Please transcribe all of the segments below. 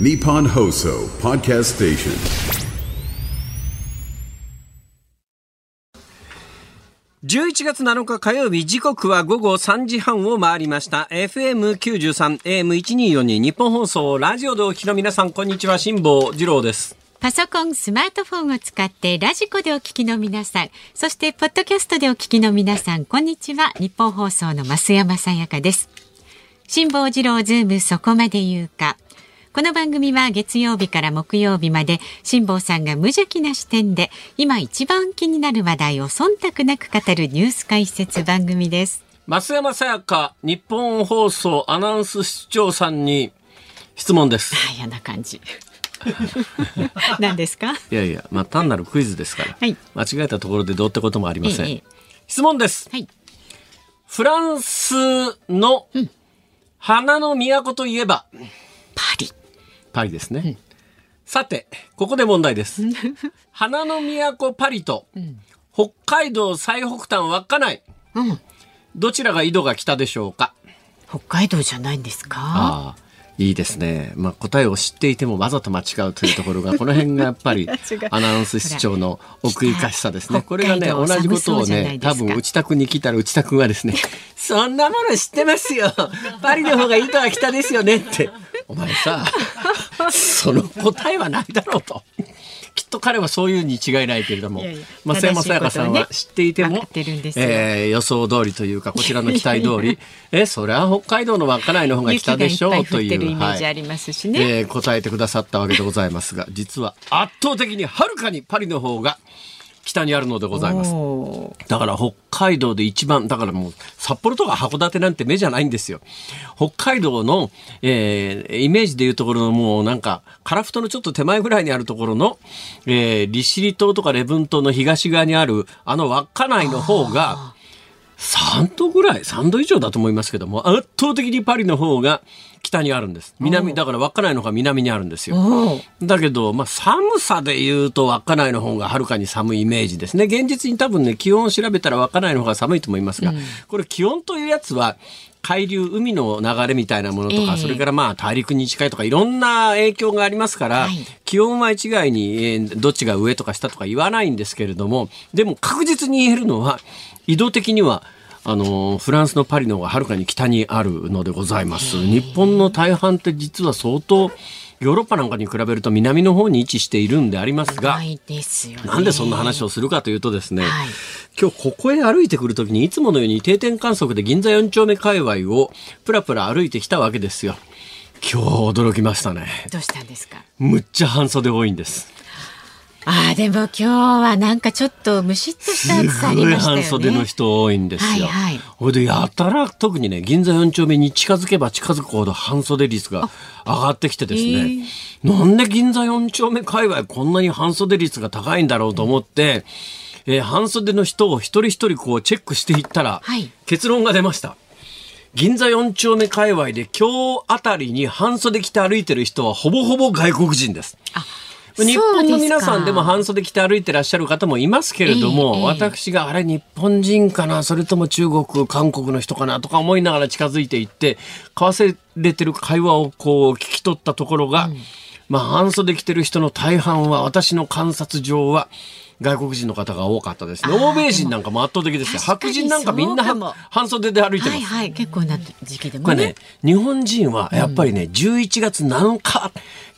Nippon Hoso Podcast Station. 11月7日火曜日時刻は午後3時半を回りました FM93 AM1242 日本放送ラジオでお聞きの皆さんこんにちは辛坊治郎ですパソコン、スマートフォンを使ってラジコでお聞きの皆さん、そしてポッドキャストでお聞きの皆さん、こんにちは。日本放送の増山さやかです。辛坊治郎ズームそこまで言うか。この番組は月曜日から木曜日まで辛坊さんが無邪気な視点で今一番気になる話題を忖度なく語るニュース解説番組です。増山さやか日本放送アナウンス室長さんに質問ですあ、嫌な感じ。何ですか？いやいやまあ単なるクイズですから、はい間違えたところでどうってこともありません、ええ質問ですはい。フランスの花の都といえば、パリ。パリですね。さて、ここで問題です。花の都パリと、北海道最北端稚内、うん。どちらが緯度が北でしょうか？北海道じゃないんですか？ああ、いいですね。まあ、答えを知っていてもわざと間違うというところが、この辺がやっぱり アナウンス室長の奥ゆかしさですね。北これがね、同じことをね、多分内田君に聞いたら内田君はですね、そんなもの知ってますよ。パリの方が緯度は北ですよねって。お前さ、その答えはないだろうと。きっと彼はそういうに違いないけれどもいやいや、増山さやかさんは知っていてもねえー予想通りというか、こちらの期待通り、え、それは北海道の稚内の方が北でしょうという。るイメージはいありますしね。えー答えてくださったわけでございますが、実は圧倒的にはるかにパリの方が北にあるのでございます。だから北海道で一番、だからもう札幌とか函館なんて目じゃないんですよ。北海道の、えーイメージでいうところのもうなんか、樺太のちょっと手前ぐらいにあるところの、えー利尻島とか礼文島の東側にあるあの稚内の方が、3度ぐらい、3度以上だと思いますけども、圧倒的にパリの方が北にあるんです。南、だから稚内の方が南にあるんですよ。だけど、まあ、寒さで言うと稚内の方がはるかに寒いイメージですね。現実に多分ね、気温を調べたら稚内の方が寒いと思いますが、これ気温というやつは、海流、海の流れみたいなものとか、ええそれからまあ大陸に近いとかいろんな影響がありますから、はい気温は一概に、えーどっちが上とか下とか言わないんですけれども、でも確実に言えるのは、緯度的には、あのーフランスのパリの方がはるかに北にあるのでございます。日本の大半って実は相当、ヨーロッパなんかに比べると南の方に位置しているんでありますが、すよね。なんでそんな話をするかというとですね、はい今日ここへ歩いてくるときにいつものように定点観測で銀座4丁目界隈をプラプラ歩いてきたわけですよ。今日驚きましたね。どうしたんですか？むっちゃ半袖多いんです。ああ、でも今日はなんかちょっとムシッとした暑さありましたよね。半袖の人多いんですよ。はいはいほいでやたら特にね銀座4丁目に近づけば近づくほど半袖率が上がってきてですね、なんで銀座4丁目界隈こんなに半袖率が高いんだろうと思って、えー半袖の人を一人一人こうチェックしていったら、はい結論が出ました。銀座4丁目界隈で今日あたりに半袖着て歩いてる人はほぼほぼ外国人です。あ日本の皆さんでも半袖着て歩いてらっしゃる方もいますけれども、ええ私があれ日本人かなそれとも中国韓国の人かなとか思いながら近づいていって交わせれてる会話をこう聞き取ったところが、まあ半袖着てる人の大半は私の観察上は外国人の方が多かったですね。欧米人なんかも圧倒的ですよ。白人なんかみんな半袖で歩いてます。はいはい、結構な時期でもね。これね、日本人はやっぱりね、11月7日、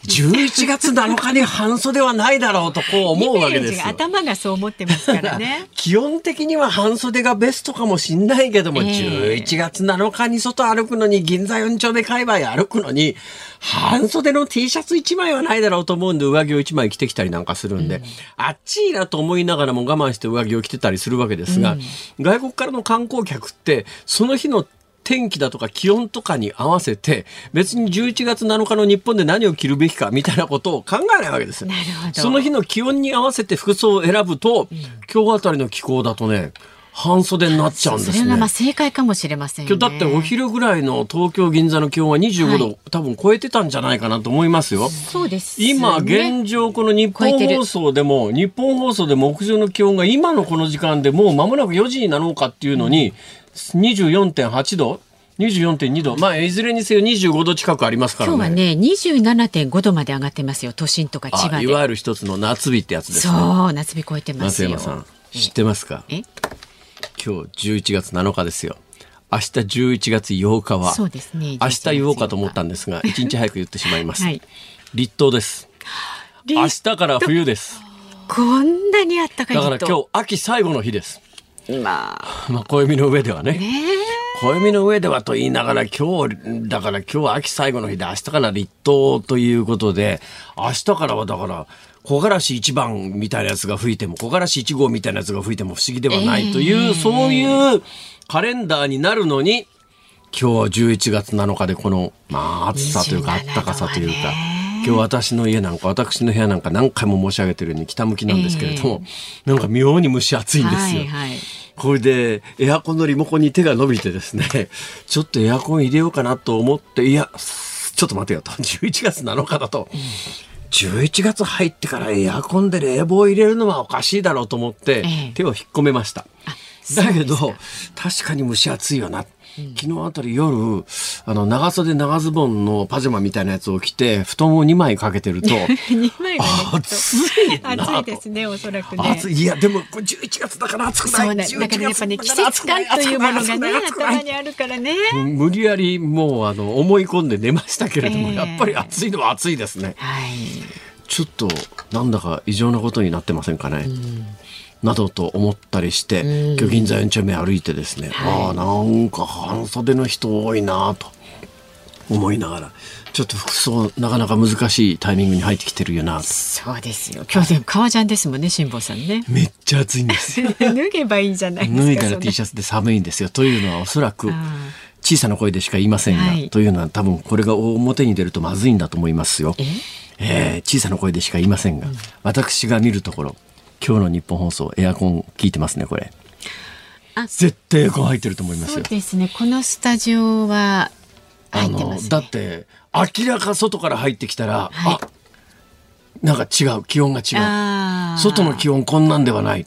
11月7日に半袖はないだろうとこう思うわけですよ。。頭がそう思ってますからね 基本的には半袖がベストかもしんないけども、ええ11月7日に外歩くのに、銀座4丁目界隈歩くのに、半袖の T シャツ1枚はないだろうと思うんで、上着を1枚着てきたりなんかするんで、あっちいなと思いながらも我慢して上着を着てたりするわけですが、外国からの観光客って、その日の天気だとか気温とかに合わせて別に11月7日の日本で何を着るべきかみたいなことを考えないわけですよなるほどその日の気温に合わせて服装を選ぶと、今日あたりの気候だとね半袖になっちゃうんですねそれがまあ。正解かもしれませんよね。今日だってお昼ぐらいの東京銀座の気温は25度、はい多分超えてたんじゃないかなと思いますよ。そうです、ね。今現状この日本放送でも日本放送でも屋上の気温が今のこの時間でもう間もなく4時になろうかっていうのに24.8度？24.2度。まあ、いずれにせよ25度近くありますからね。今日はね、27.5度まで上がってますよ。都心とか千葉で。いわゆる一つの夏日ってやつですね。そう、夏日超えてますよ。松山さん、知ってますか？え？今日11月7日ですよ。明日11月8日は、そうですね。明日言おうかと思ったんですが、一日早く言ってしまいます。はい立冬です。明日から冬です。こんなにあったかいだから今日秋最後の日です。日。まあ、まあ、暦の上ではね。ね暦の上ではと言いながら今日、だから今日は秋最後の日で明日から立冬ということで、明日からはだから、木枯らし一番みたいなやつが吹いても、木枯らし一号みたいなやつが吹いても不思議ではないという、そういうカレンダーになるのに、今日は11月7日でこの、まあ暑さというか、27暖かさというか今日私の家なんか、私の部屋なんか何回も申し上げてるように北向きなんですけれども、なんか妙に蒸し暑いんですよ。はいはい。これでエアコンのリモコンに手が伸びてですね、ちょっとエアコン入れようかなと思って、いや、ちょっと待てよと。11月7日だと。11月入ってからエアコンで冷房入れるのはおかしいだろうと思ってええ手を引っ込めました。そうだけど確かに蒸し暑いよな。昨日あたり夜あの長袖長ズボンのパジャマみたいなやつを着て布団を2枚かけてると 二枚がね暑い暑いですね、おそらくね。暑い。いやでもこれ11月だから暑くない。そうね、だからやっぱね、季節感というものがね、頭にあるからね。無理やりもうあの思い込んで寝ましたけれども、ええ。やっぱり暑いのは暑いですね。はい。ちょっとなんだか異常なことになってませんかね、などと思ったりして、今日銀座4丁目歩いてですね、ああなんか半袖の人多いなと思いながらちょっと服装なかなか難しいタイミングに入ってきてるよなとそうですよ。今日でも革ジャンですもんね、辛坊さんね。めっちゃ暑いんですよ 脱げばいいじゃないですか。脱いだら T シャツで寒いんですよ。というのはおそらくあ小さな声でしか言いませんが、はいというのは多分これが表に出るとまずいんだと思いますよ。え？えー小さな声でしか言いませんが、私が見るところ今日の日本放送エアコン効いてますねこれ。あ絶対エアコン入ってると思いますそうよ。ですね。このスタジオはあの入ってます、ね。だって明らか外から入ってきたら、はいあなんか違う気温が違う。外の気温こんなんではない。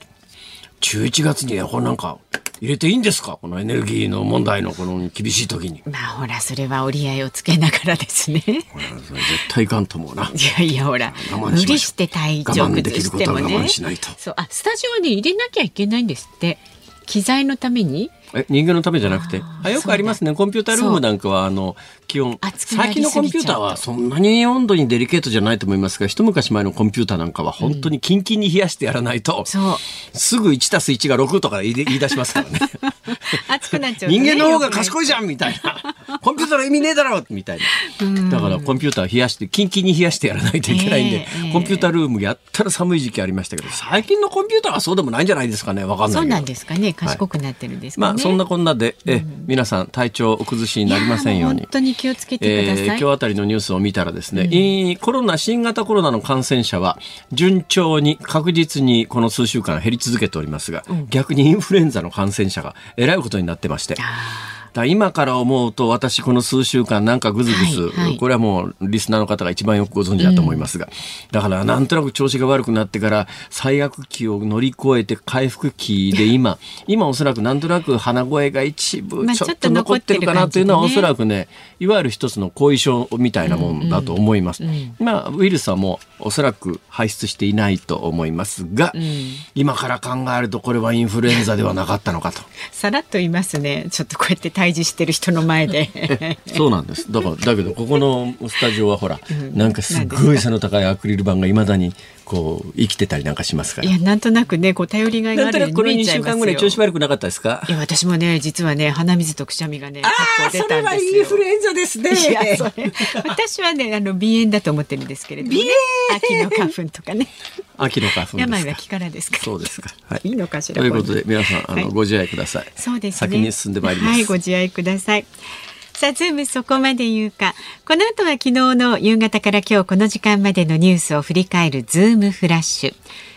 11月にエアコンなんか入れていいんですか？このエネルギーの問題のこの厳しい時に。まあほらそれは折り合いをつけながらですね。いこれ絶対いかんと思うな。やいやほら我慢し無理して体調崩してもね。我慢しないとそうあスタジオはね入れなきゃいけないんですって。機材のために。え人間のためじゃなくてあよくありますねコンピュータールームなんかはあの気温。最近のコンピューターはそんなに温度にデリケートじゃないと思いますが一昔前のコンピューターなんかは本当にキンキンに冷やしてやらないと、そう。すぐ1たす1が6とか言い言い出しますからね。熱くなっちゃうとね、人間の方が賢い。いじゃんみたいな。コンピューターの意味ねえだろみたいな。だからコンピューター冷やしてキンキンに冷やしてやらないといけないんで、ええええ。コンピュータールームやったら寒い時期ありましたけど最近のコンピューターはそうでもないんじゃないですかね。わかんないそうなんですかね。賢くなってるんですかね。まあそんなこんなで、え皆さん体調お崩しになりませんように。本。当に気をつけてください。えー今日あたりのニュースを見たらですね、えーコロナ新型コロナの感染者は順調に確実にこの数週間減り続けておりますが、逆にインフルエンザの感染者がえらいことになってまして。だ今から思うと私この数週間なんかぐずぐず、はいはいこれはもうリスナーの方が一番よくご存知だと思いますが、だからなんとなく調子が悪くなってから最悪期を乗り越えて回復期で今 今おそらくなんとなく鼻声が一部まあちょっと残ってるかなというのはおそらくねいわゆる一つの後遺症みたいなもんだと思います。まあウイルスはもうおそらく排出していないと思いますが、今から考えるとこれはインフルエンザではなかったのかと。さらっと言いますね。ちょっとこうやって対峙してる人の前で。そうなんです。だから、だけど、ここのスタジオはほら、なんかすっごい背の高いアクリル板がいまだに、こう、生きてたりなんかしますから。いやなんとなくねこう頼りがいがあるように見2週えちゃいますよ。間ぐらい調子悪くなかったですか？いや私もね実はね鼻水とくしゃみがね結構出たんですよ。エンザですね私はねあの鼻炎だと思ってるんですけれども、ね、秋の花粉とかね秋の花粉。病は気からですか？らそうですか。はいいいのかしらということで、皆さん、あの、はいご自愛ください。そうですね。先に進んでまいります。はい、ご自愛ください。さあ、ズームそこまで言うか。この後は昨日の夕方から今日この時間までのニュースを振り返るズームフラッシュ。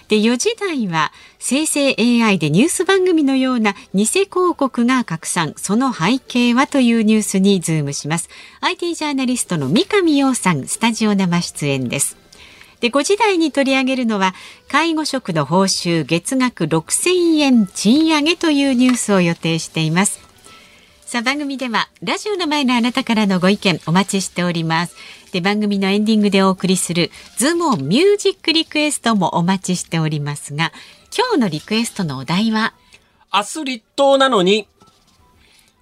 で、4時台は生成 AI でニュース番組のような偽広告が拡散。その背景はというニュースにズームします。IT ジャーナリストの三上洋さん、スタジオ生出演です。で、5時台に取り上げるのは、介護職の報酬月額6000円賃上げというニュースを予定しています。さあ番組ではラジオの前のあなたからのご意見お待ちしております。で番組のエンディングでお送りするズームオンミュージックリクエストもお待ちしておりますが今日のリクエストのお題は？明日立冬なのに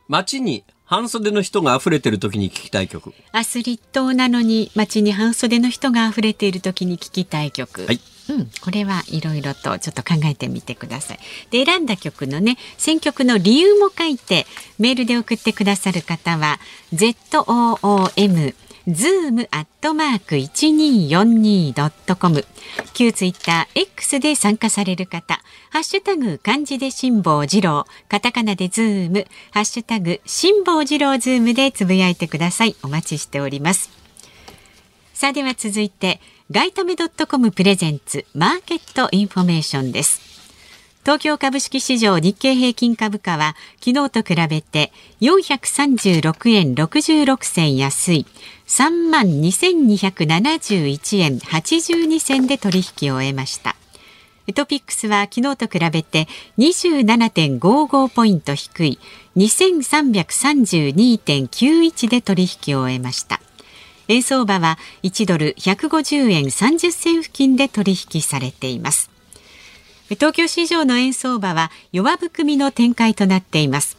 街に半袖の人が溢れてる時に聞きたい曲。明日立冬なのに街に半袖の人が溢れている時に聞きたい曲、はいうん、これはいろいろとちょっと考えてみてください。で選んだ曲のね選曲の理由も書いてメールで送ってくださる方は ZOOM ズームアットマーク 1242.com 旧ツイッター X で参加される方、ハッシュタグ漢字で辛坊治郎、カタカナでズーム、ハッシュタグ辛坊治郎ズームでつぶやいてください。お待ちしております。さあでは続いて、ガイタメドットコムプレゼンツマーケットインフォメーションです。東京株式市場日経平均株価は昨日と比べて436円66銭安い3万2271円82銭で取引を終えました。トピックスは昨日と比べて27.55ポイント低い2332.91で取引を終えました。円相場は1ドル150円30銭付近で取引されています。東京市場の円相場は弱含みの展開となっています。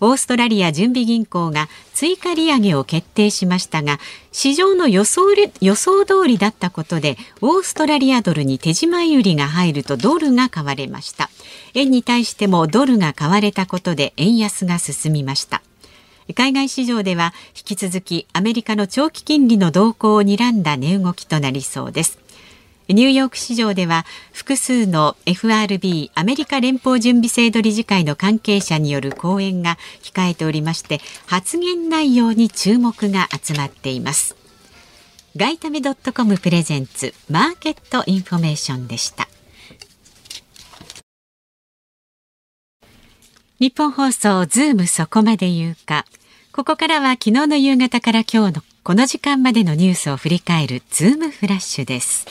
オーストラリア準備銀行が追加利上げを決定しましたが市場の予想予想通りだったことでオーストラリアドルに手締まい売りが入るとドルが買われました。円に対してもドルが買われたことで円安が進みました。海外市場では引き続きアメリカの長期金利の動向を睨んだ値動きとなりそうです。ニューヨーク市場では複数の FRB アメリカ連邦準備制度理事会の関係者による講演が控えておりまして発言内容に注目が集まっています。ガイタメドットコムプレゼンツマーケットインフォメーションでした。ニッポン放送ズームそこまで言うか。ここからは昨日の夕方から今日のこの時間までのニュースを振り返るズームフラッシュです。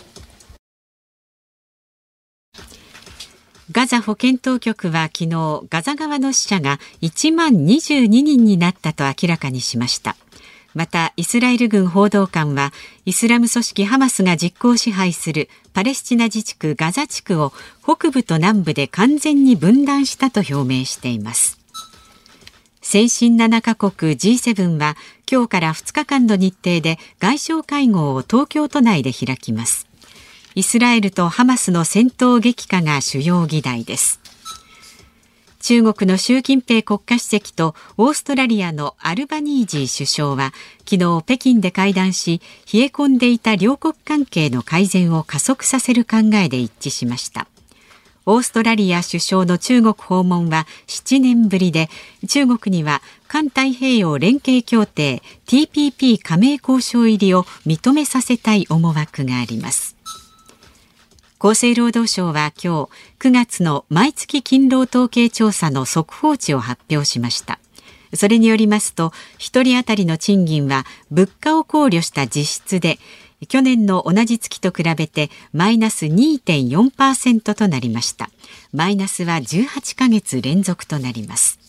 ガザ保健当局は昨日ガザ側の死者が1万22人になったと明らかにしました。またイスラエル軍報道官はイスラム組織ハマスが実効支配するパレスチナ自治区ガザ地区を北部と南部で完全に分断したと表明しています。先進7カ国 G7 は今日から2日間の日程で外相会合を東京都内で開きます。イスラエルとハマスの戦闘激化が主要議題です。中国の習近平国家主席とオーストラリアのアルバニージー首相は昨日北京で会談し冷え込んでいた両国関係の改善を加速させる考えで一致しました。オーストラリア首相の中国訪問は7年ぶりで中国には環太平洋連携協定 TPP 加盟交渉入りを認めさせたい思惑があります。厚生労働省は今日9月の毎月勤労統計調査の速報値を発表しました。それによりますと1人当たりの賃金は物価を考慮した実質で去年の同じ月と比べてマイナス2.4%となりました。マイナスは18ヶ月連続となります。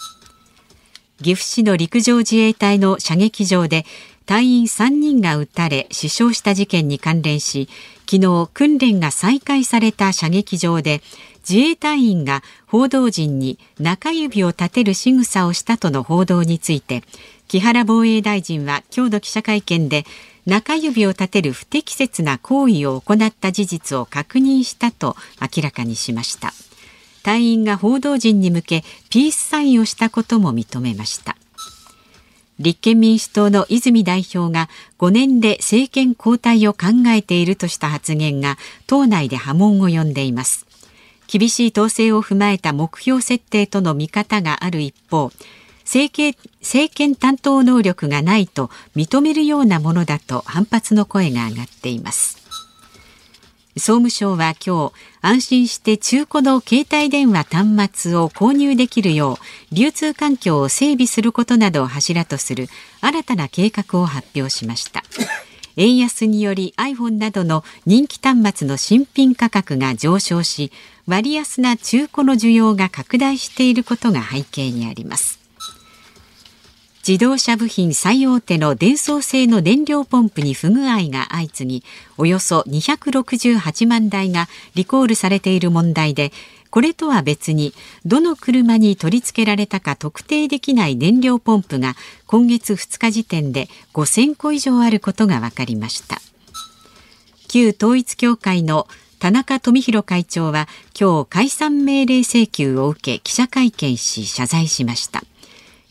岐阜市の陸上自衛隊の射撃場で隊員3人が撃たれ死傷した事件に関連し昨日訓練が再開された射撃場で自衛隊員が報道陣に中指を立てる仕草をしたとの報道について木原防衛大臣は今日の記者会見で中指を立てる不適切な行為を行った事実を確認したと明らかにしました。隊員が報道陣に向けピースサインをしたことも認めました。立憲民主党の泉代表が5年で政権交代を考えているとした発言が党内で波紋を呼んでいます。厳しい統制を踏まえた目標設定との見方がある一方政権政権担当能力がないと認めるようなものだと反発の声が上がっています。総務省は今日安心して中古の携帯電話端末を購入できるよう流通環境を整備することなどを柱とする新たな計画を発表しました。円安により iPhone などの人気端末の新品価格が上昇し割安な中古の需要が拡大していることが背景にあります自動車部品最大手の電装製の燃料ポンプに不具合が相次ぎおよそ268万台がリコールされている問題でこれとは別にどの車に取り付けられたか特定できない燃料ポンプが今月2日時点で5000個以上あることが分かりました。旧統一協会の田中富弘会長は今日解散命令請求を受け記者会見し謝罪しました。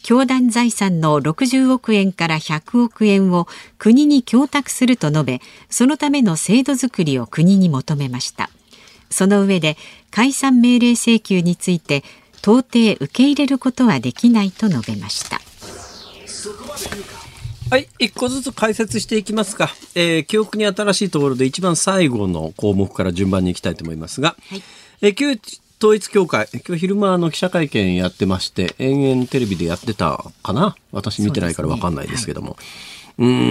教団財産の60億円から100億円を国に供託すると述べそのための制度づくりを国に求めました。その上で解散命令請求について到底受け入れることはできないと述べました。はい、一個ずつ解説していきますか。えー、記憶に新しいところで一番最後の項目から順番にいきたいと思いますが、はい、えー、旧統一協会、今日昼間の記者会見やってまして、延々テレビでやってたかな？私見てないからわかんないですけども。う、ね。はい、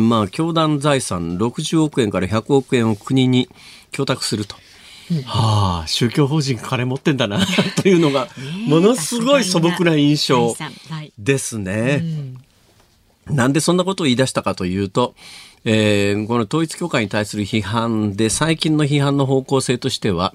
ん、まあ、教団財産60億円から100億円を国に供託すると。はあ、宗教法人金持ってんだな というのが、ものすごい素朴な印象ですね。なんでそんなことを言い出したかというと、えー、この統一教会に対する批判で、最近の批判の方向性としては、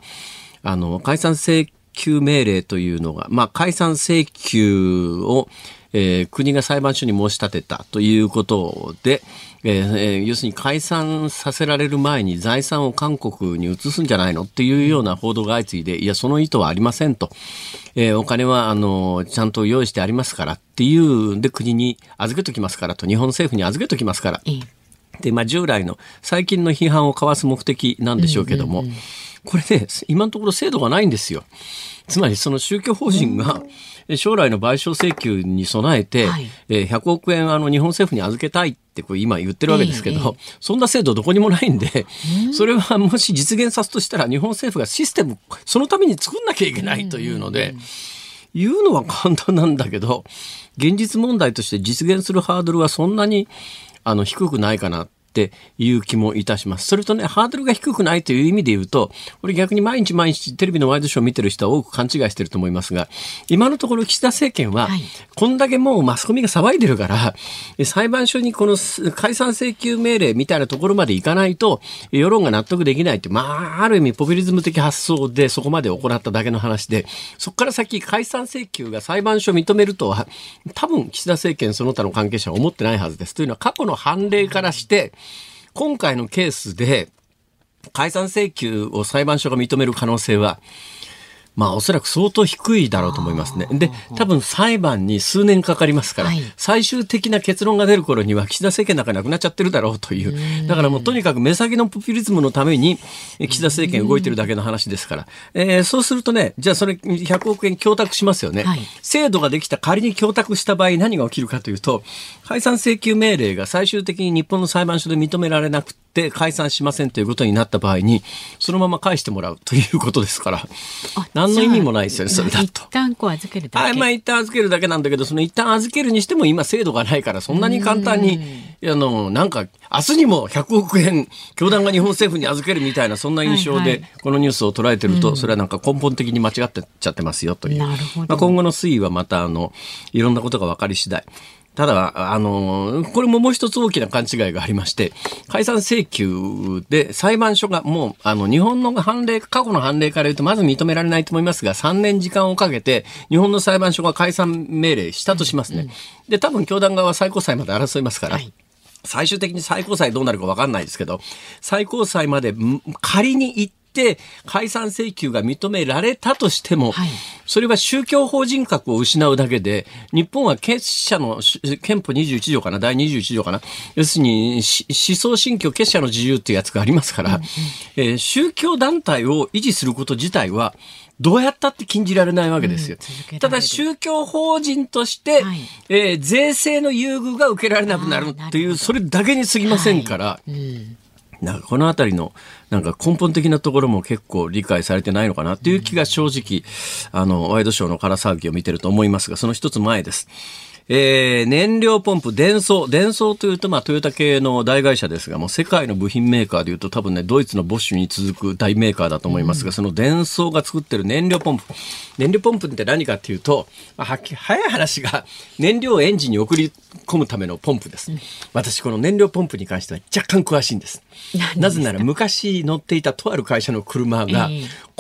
あの、解散請求命令というのが、まあ、解散請求を、えー、国が裁判所に申し立てたということで、えー、要するに解散させられる前に財産を韓国に移すんじゃないのっていうような報道が相次いで、いや、その意図はありませんと。えー、お金は、あの、ちゃんと用意してありますからっていうんで国に預けときますからと、日本政府に預けときますから。で、まあ、従来の最近の批判をかわす目的なんでしょうけども、これね、今のところ制度がないんですよ。つまりその宗教法人が、将来の賠償請求に備えて、はい、えー、100億円あの日本政府に預けたいってこう今言ってるわけですけど、えー、そんな制度どこにもないんで、それはもし実現さすとしたら日本政府がシステムそのために作んなきゃいけないというので、言うのは簡単なんだけど現実問題として実現するハードルはそんなにあの低くないかなっていう気もいたします。それとね、ハードルが低くないという意味で言うと、これ逆に毎日毎日テレビのワイドショーを見てる人は多く勘違いしてると思いますが、今のところ岸田政権は、こんだけもうマスコミが騒いでるから、裁判所にこの解散請求命令みたいなところまでいかないと、世論が納得できないって、まあ、ある意味ポピュリズム的発想でそこまで行っただけの話で、そこから先解散請求が裁判所を認めるとは、多分岸田政権その他の関係者は思ってないはずです。というのは過去の判例からして、今回のケースで解散請求を裁判所が認める可能性はまあおそらく相当低いだろうと思いますね。で、多分裁判に数年かかりますから、はい、最終的な結論が出る頃には岸田政権なんかなくなっちゃってるだろうという。だからもうとにかく目先のポピュリズムのために岸田政権動いてるだけの話ですから。えー、そうするとね、じゃあそれ100億円供託しますよね。はい、制度ができた仮に供託した場合何が起きるかというと、解散請求命令が最終的に日本の裁判所で認められなくて解散しませんということになった場合に、そのまま返してもらうということですから。何の意味もないですよね、それだと。一旦こう預けるだけ。まあ一旦預けるだけなんだけど、その一旦預けるにしても今制度がないから、そんなに簡単に、あの、なんか、明日にも100億円、教団が日本政府に預けるみたいな、そんな印象で、このニュースを捉えてると、それはなんか根本的に間違ってちゃってますよという。まあ今後の推移はまた、あの、いろんなことが分かり次第。ただ、あの、これももう一つ大きな勘違いがありまして、解散請求で裁判所がもう、あの、日本の判例、過去の判例から言うとまず認められないと思いますが、3年時間をかけて、日本の裁判所が解散命令したとしますね。で、多分教団側は最高裁まで争いますから、はい最終的に最高裁どうなるか分かんないですけど、最高裁まで仮に行っって解散請求が認められたとしても、はい、それは宗教法人格を失うだけで、日本は結社の憲法21条かな、第21条かな、要するに思想信教結社の自由っていうやつがありますから、うんうん、えー、宗教団体を維持すること自体は、どうやったって禁じられないわけですよ。うん、ただ宗教法人として、はい、えー、税制の優遇が受けられなくなるっていう、それだけに過ぎませんから、はい。うんなんかこの辺りのなんか根本的なところも結構理解されてないのかなっていう気が正直、あの、ワイドショーのから騒ぎを見てると思いますが、その一つ前です。えー、燃料ポンプ、電装。電装というと、まあ、トヨタ系の大会社ですが、もう世界の部品メーカーでいうと多分ね、ドイツのボッシュに続く大メーカーだと思いますが、うん、その電装が作ってる燃料ポンプ。燃料ポンプって何かっていうと、まあ、はっき早い話が燃料をエンジンに送り込むためのポンプです。うん、私、この燃料ポンプに関しては若干詳しいんです。なぜなら昔乗っていたとある会社の車が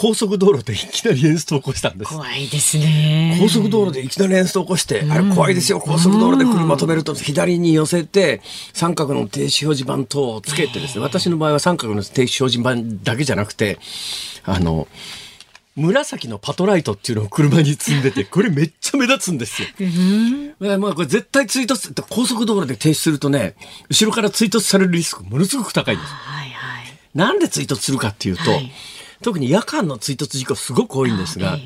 高速道路でいきなりエンストを起こしたんです。怖いですね。高速道路でいきなりエンストを起こして、あれ怖いですよ。高速道路で車止めると左に寄せて三角の停止表示板等をつけてですね、私の場合は三角の停止表示板だけじゃなくて、あの、紫のパトライトっていうのを車に積んでて、これめっちゃ目立つんですよ。まあこれ絶対追突、高速道路で停止するとね、後ろから追突されるリスクものすごく高いんです。はいはい、なんで追突するかっていうと、はい、特に夜間の追突事故すごく多いんですが、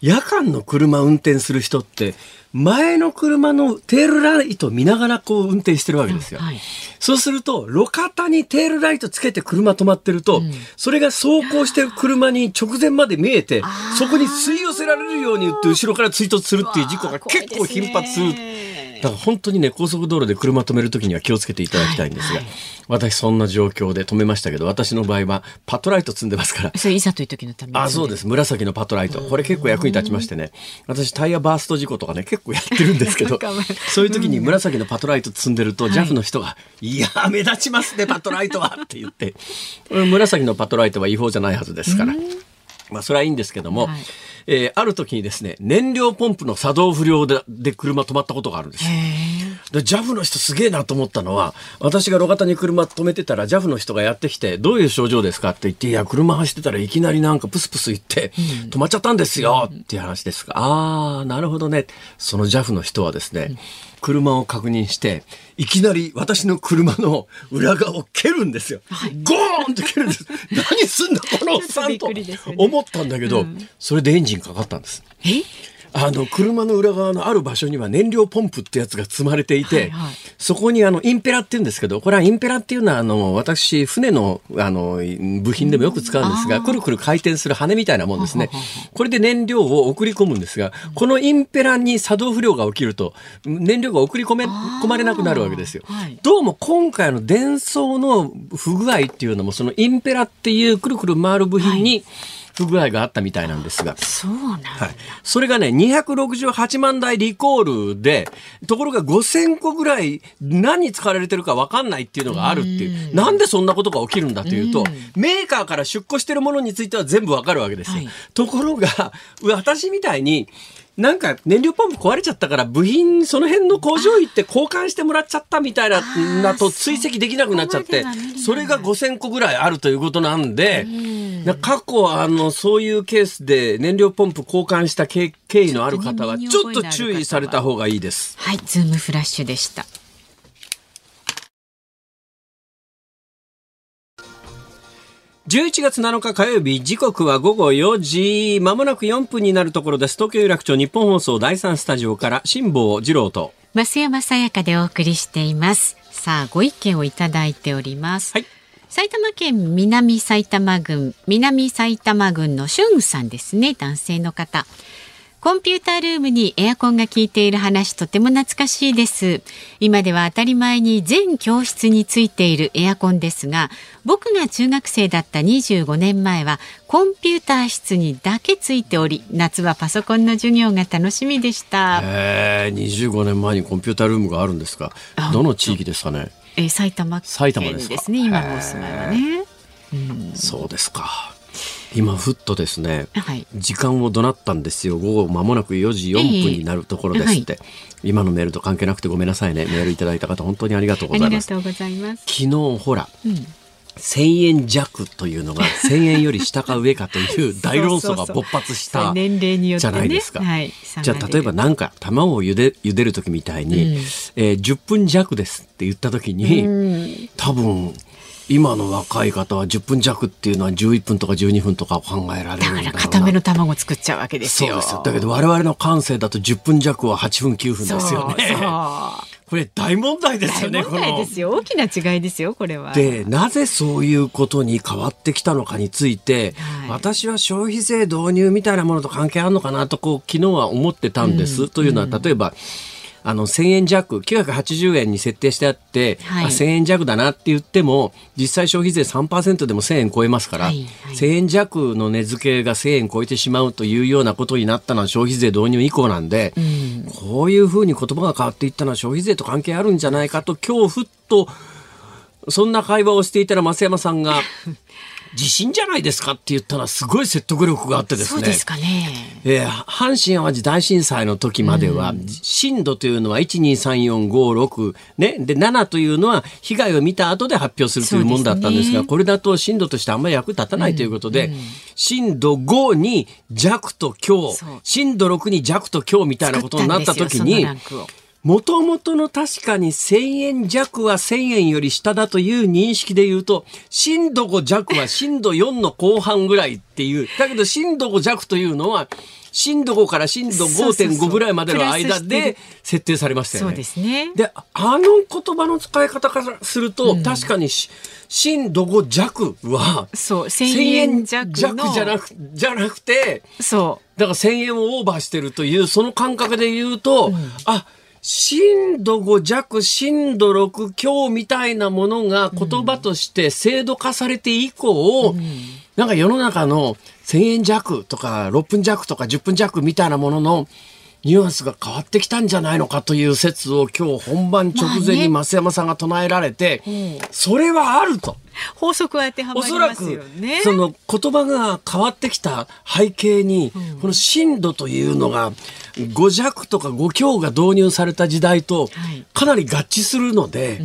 夜間の車運転する人って前の車のテールライト見ながらこう運転してるわけですよ。はい、そうすると、路肩にテールライトつけて車止まってると、うん、それが走行してる車に直前まで見えて、そこに吸い寄せられるように言って後ろから追突するっていう事故が結構頻発する。だから本当にね、高速道路で車止めるときには気をつけていただきたいんですが、はいはい、私そんな状況で止めましたけど、私の場合はパトライト積んでますから。それいざという時のためあ、そうです。紫のパトライト。これ結構役に立ちましてね。私タイヤバースト事故とかね、結構やってるんですけど、そういう時に紫のパトライト積んでると、JAF の人が、いや目立ちますね、パトライトはって言って、紫のパトライトは違法じゃないはずですから。まあ、それはいいんですけども、はいえー、ある時にですね、燃料ポンプの作動不良でで車止まったことがあるんですよ。で、JAF の人すげえなと思ったのは、私が路肩に車止めてたら JAF の人がやってきて、どういう症状ですかって言って、いや、車走ってたらいきなりなんかプスプス言って、止まっちゃったんですよっていう話ですが、あー、なるほどね。その JAF の人はですね、車を確認して、いきなり私の車の裏側を蹴るんですよ。はい、ゴーンって蹴るんです。何すんだこのおっさんと思ったんだけど、うん、それでエンジンかかったんです。え？あの車の裏側のある場所には燃料ポンプってやつが積まれていて、はいはい、そこにあのインペラって言うんですけどこれはインペラっていうのはあの私船のあの部品でもよく使うんですが、くるくる回転する羽みたいなもんですね。これで燃料を送り込むんですがこのインペラに作動不良が起きると燃料が送り込め込まれなくなるわけですよ、はい、どうも今回の電装の不具合っていうのもそのインペラっていうくるくる回る部品に、はい不具合があったみたいなんですが。そうなんはい。それがね、268万台リコールで、ところが5000個ぐらい何に使われてるか分かんないっていうのがあるっていう。なんでそんなことが起きるんだというと、メーカーから出庫してるものについては全部分かるわけですよ。はい、ところが、私みたいに、なんか燃料ポンプ壊れちゃったから部品その辺の工場行って交換してもらっちゃったみたいななと追跡できなくなっちゃってそれが5000個ぐらいあるということなんで過去あのそういうケースで燃料ポンプ交換した経緯のある方はちょっと注意された方がいいです。はいズームフラッシュでした。11月7日火曜日、時刻は午後4時、まもなく4分になるところです。東京有楽町日本放送第3スタジオから辛坊治郎と増山さやかでお送りしています。さあ、ご意見をいただいております。はい。埼玉県南埼玉郡、南埼玉郡のしゅんさんですね、男性の方。コンピュータールームにエアコンが効いている話とても懐かしいです。今では当たり前に全教室についているエアコンですが、僕が中学生だった25年前はコンピューター室にだけついており、夏はパソコンの授業が楽しみでした。へえ、25年前にコンピュータールームがあるんですか？どの地域ですかね？えー、埼玉県ですね。今のお住まいはね。うん、そうですか。今ふっとですね、はい、時間をどなったんですよ。午後まもなく4時4分になるところです。って、えーはい、今のメールと関係なくてごめんなさいね。メールいただいた方本当にありがとうございます。昨日ほら、うん。1000円弱というのが 1000円より下か上かという大論争が勃発したじゃないですか。じゃあ例えばなんか卵を茹で茹でる時みたいに、うん、えー、10分弱ですって言った時に、うん、多分今の若い方は10分弱っていうのは11分とか12分とか考えられるだから固めの卵作っちゃうわけですよ。そうですよ。だけど我々の感性だと10分弱は8分9分ですよね。これ大問題ですよね。大問題ですよ。大きな違いですよ、これは。で、なぜそういうことに変わってきたのかについて、はい、私は消費税導入みたいなものと関係あるのかなと、こう、昨日は思ってたんです。うん、というのは、例えば、あの1000円弱980円に設定してあって、はい。あ1000円弱だなって言っても実際消費税3%でも1000円超えますから、はいはい。1000円弱の値付けが1000円超えてしまうというようなことになったのは消費税導入以降なんで、こういうふうに言葉が変わっていったのは消費税と関係あるんじゃないかと今日ふっとそんな会話をしていたら増山さんが 地震じゃないですかって言ったのはすごい説得力があってですね。そうですかね。えー阪神・淡路大震災の時までは、震度というのは12345ね。で7というのは被害を見た後で発表するというものだったんですがね。これだと震度としてあんまり役立たないということで、震度5に弱と強震度6に弱と強みたいなことになった時にもともとの確かに1000円弱は1000円より下だという認識で言うと、震度5弱は震度4の後半ぐらいっていう。だけど震度5弱というのは、震度5から震度そうそうそう5.5ぐらいまでの間でる設定されましたよね。そうですね。で、あの言葉の使い方からすると、確かにし震度5弱は、そう1000 1000円円弱じゃなく、じゃなくて、そだから1000円をオーバーしてるという、その感覚で言うと、あ、震度5弱、震度6強みたいなものが言葉として制度化されて以降、なんか世の中の1000円弱とか6分弱とか10分弱みたいなもののニュアンスが変わってきたんじゃないのかという説を今日本番直前に増山さんが唱えられて、それはあると。う法則は当てはまりますよくね。その言葉が変わってきた背景に、この震度というのが5弱とか5強が導入された時代とはい。かなり合致するので、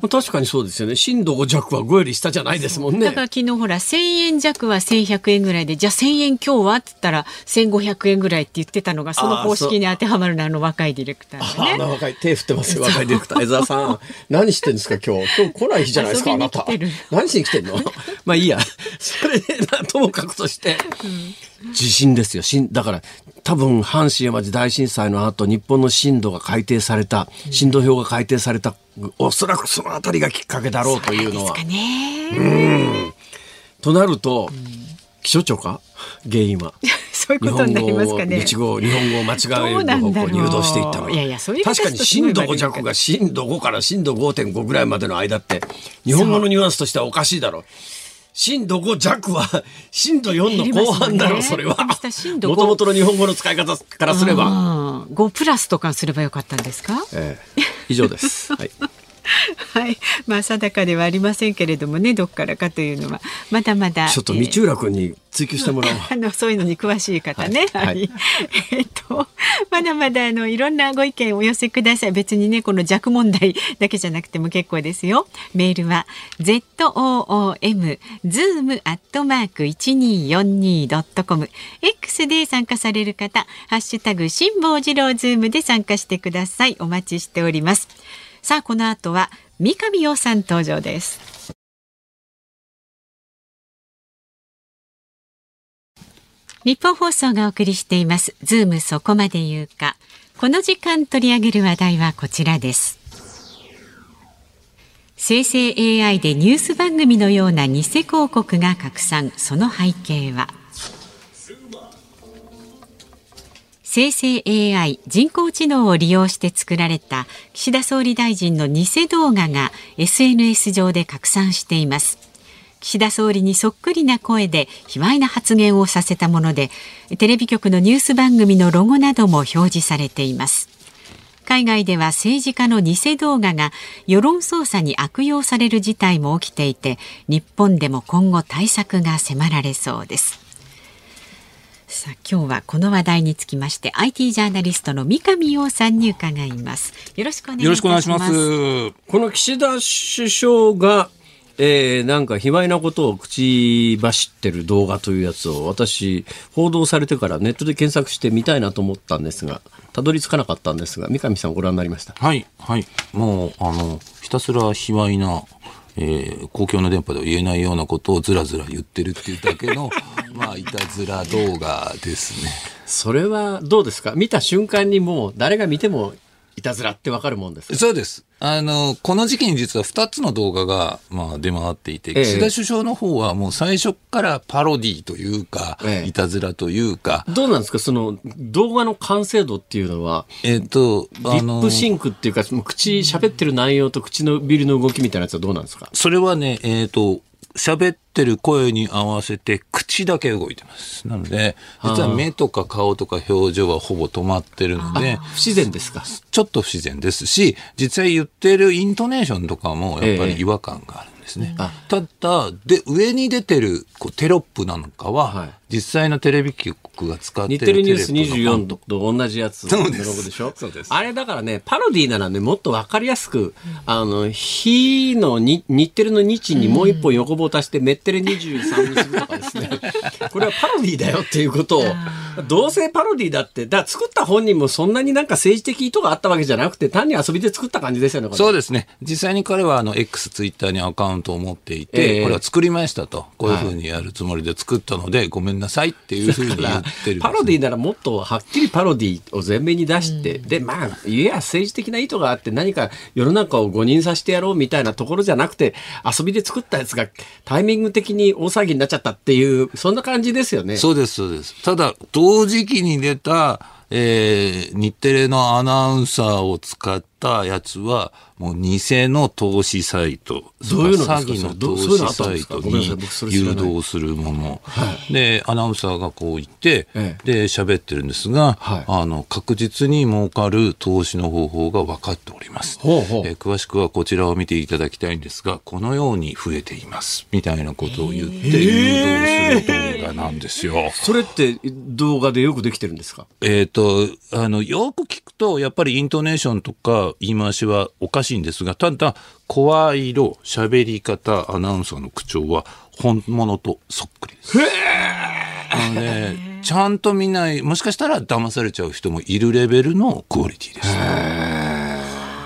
まあ確かにそうですよね。震度5弱は5より下じゃないですもんね。だから。昨日ほら1000円弱は1100円ぐらいでじゃあ1000円強はって言ったら1500円ぐらいって言ってたのがその方式に当てはまるのあの若いディレクターがね。ああ若い。手振ってますよ 若いディレクター。江澤さん。何してんですか今日。今日来ない日じゃないですかあなた何しに来てんの？まあいいや。それでなともかくとして、地震ですよ。震だから多分阪神・淡路大震災の後日本の震度が改定された震度表が改定されたおそらくそのあたりがきっかけだろうというのは。ですかね。となると、気象庁か？原因は。そういうことになりますかね。日本語を日本語を間違える方向に誘導していったのは。いやいやそういう確かに震度5弱が震度5から震度5.5ぐらいまでの間って日本語のニュアンスとしてはおかしいだろう。震度5弱は震度4の後半だろう、それは減りますよね。震度5もともとの日本語の使い方からすれば、うん5プラスとかすればよかったんですか？ええ。以上です、はい、はい。まあ定かではありませんけれどもね、どっからかというのはまだまだ。ちょっとえー道浦君に追求してもらおう、あのそういうのに詳しい方ね。はいはい。えっとまだまだあのいろんなご意見をお寄せください。別にねこの弱問題だけじゃなくても結構ですよ。メールは z o o m zoom アットマーク一二四二ドットコム X で参加される方ハッシュタグ辛坊治郎ズームで参加してください。お待ちしております。さあこの後は三上洋さん登場です。ニッポン放送がお送りしています。ズームそこまで言うか。この時間取り上げる話題はこちらです。生成 AI でニュース番組のような偽広告が拡散。その背景は？生成 AI 人工知能を利用して作られた岸田総理大臣の偽動画が SNS 上で拡散しています。岸田総理にそっくりな声で卑猥な発言をさせたものでテレビ局のニュース番組のロゴなども表示されています海外では政治家の偽動画が世論操作に悪用される事態も起きていて日本でも今後対策が迫られそうですさあ今日はこの話題につきまして IT ジャーナリストの三上洋さんに伺いますよろしくお願いします。この岸田首相が、えーなんか卑猥なことを口走ってる動画というやつを私報道されてからネットで検索してみたいなと思ったんですがたどり着かなかったんですが三上さんご覧になりました？はい、はい。もう、あの、ひたすら卑猥な、えー公共の電波では言えないようなことをずらずら言ってるっていうだけの、まあ、いたずら動画ですね。それはどうですか？見た瞬間にもう誰が見てもいたずらってわかるもんですか？そうです。あの、この時期に実は2つの動画が、まあ、出回っていて、ええ。岸田首相の方はもう最初からパロディというか、ええ。いたずらというか、どうなんですか？その動画の完成度っていうのは、えっ、と、リップシンクっていうか、その口、喋ってる内容と口のビルの動きみたいなやつはどうなんですか？それはね、えっ、と、喋ってる声に合わせて口だけ動いてます。なので、実は目とか顔とか表情はほぼ止まってるので、不自然ですか？ちょっと不自然ですし、実際言ってるイントネーションとかもやっぱり違和感があるんですね。あ。ただ、で、上に出てるこうテロップなんかは、はい実際のテレビ局が使ってる似てるニューステレビのフォン24トと同じやつのロゴでしょ？そうです。あれだからね、パロディならね、もっとわかりやすく、あの、日のに日テレの日にもう一本横棒足して、メッテレ23にするとかですね。これはパロディだよっていうことを、どうせパロディだって、だから作った本人もそんなになんか政治的意図があったわけじゃなくて、単に遊びで作った感じですよね、そうですね。実際に彼はあの X、ツイッターにアカウントを持っていて、ええ。これは作りましたと。こういうふうにやるつもりで作ったので、ごめんなさいっていうふうに言ってるパロディならもっとはっきりパロディを前面に出して、で、まあ、いや、政治的な意図があって何か世の中を誤認させてやろうみたいなところじゃなくて、遊びで作ったやつがタイミング的に大騒ぎになっちゃったっていう、そんな感じですよね。そうです、そうです。ただ、同時期に出た、えー日テレのアナウンサーを使ったやつは、もう偽の投資サイト、どういうの詐欺の投資サイトに誘導するもの。で、アナウンサーがこう言って、えで、喋ってるんですが、はい。あの、確実に儲かる投資の方法が分かっております。ほえー詳しくはこちらを見ていただきたいんですが、このように増えています。みたいなことを言って誘導する動画なんですよ。それって動画でよくできてるんですか？えっ、と、あの、よく聞くと、やっぱりイントネーションとか言い回しはおかしいんですが、ただ、声色、喋り方、アナウンサーの口調は本物とそっくりです。なので、ちゃんと見ない、もしかしたら騙されちゃう人もいるレベルのクオリティです。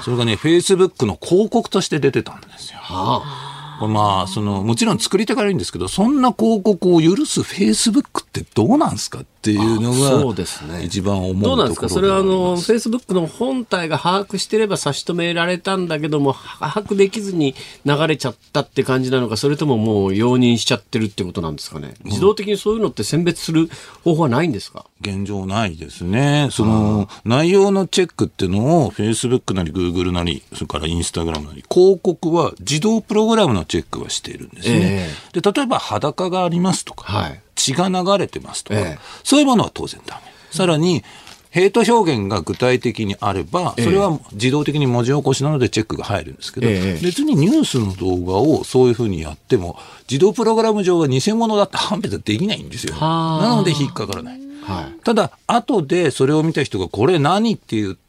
それがね、Facebook の広告として出てたんですよ。これまあ、その、もちろん作り手からいいんですけど、そんな広告を許す Facebook ってどうなんすかっていうのあが、そうですね一番思うところどうなんですかそれはあでりの、ます Facebook の本体が把握してれば差し止められたんだけども、把握できずに流れちゃったって感じなのか、それとももう容認しちゃってるってことなんですかね。自動的にそういうのって選別する方法はないんですか？現状ないですね。その、内容のチェックっていうのを、Facebook なり Google なり、それから Instagram なり、広告は自動プログラムのチェックはしているんですね。で、例えば裸がありますとか、はい血が流れてますとか、ええそういうものは当然ダメ。さらに、ヘイト表現が具体的にあれば、それは自動的に文字起こしなのでチェックが入るんですけど、ええ別にニュースの動画をそういうふうにやっても、自動プログラム上は偽物だって判別できないんですよ。はあなので引っかからない。はい。ただ、後でそれを見た人が、これ何って言って、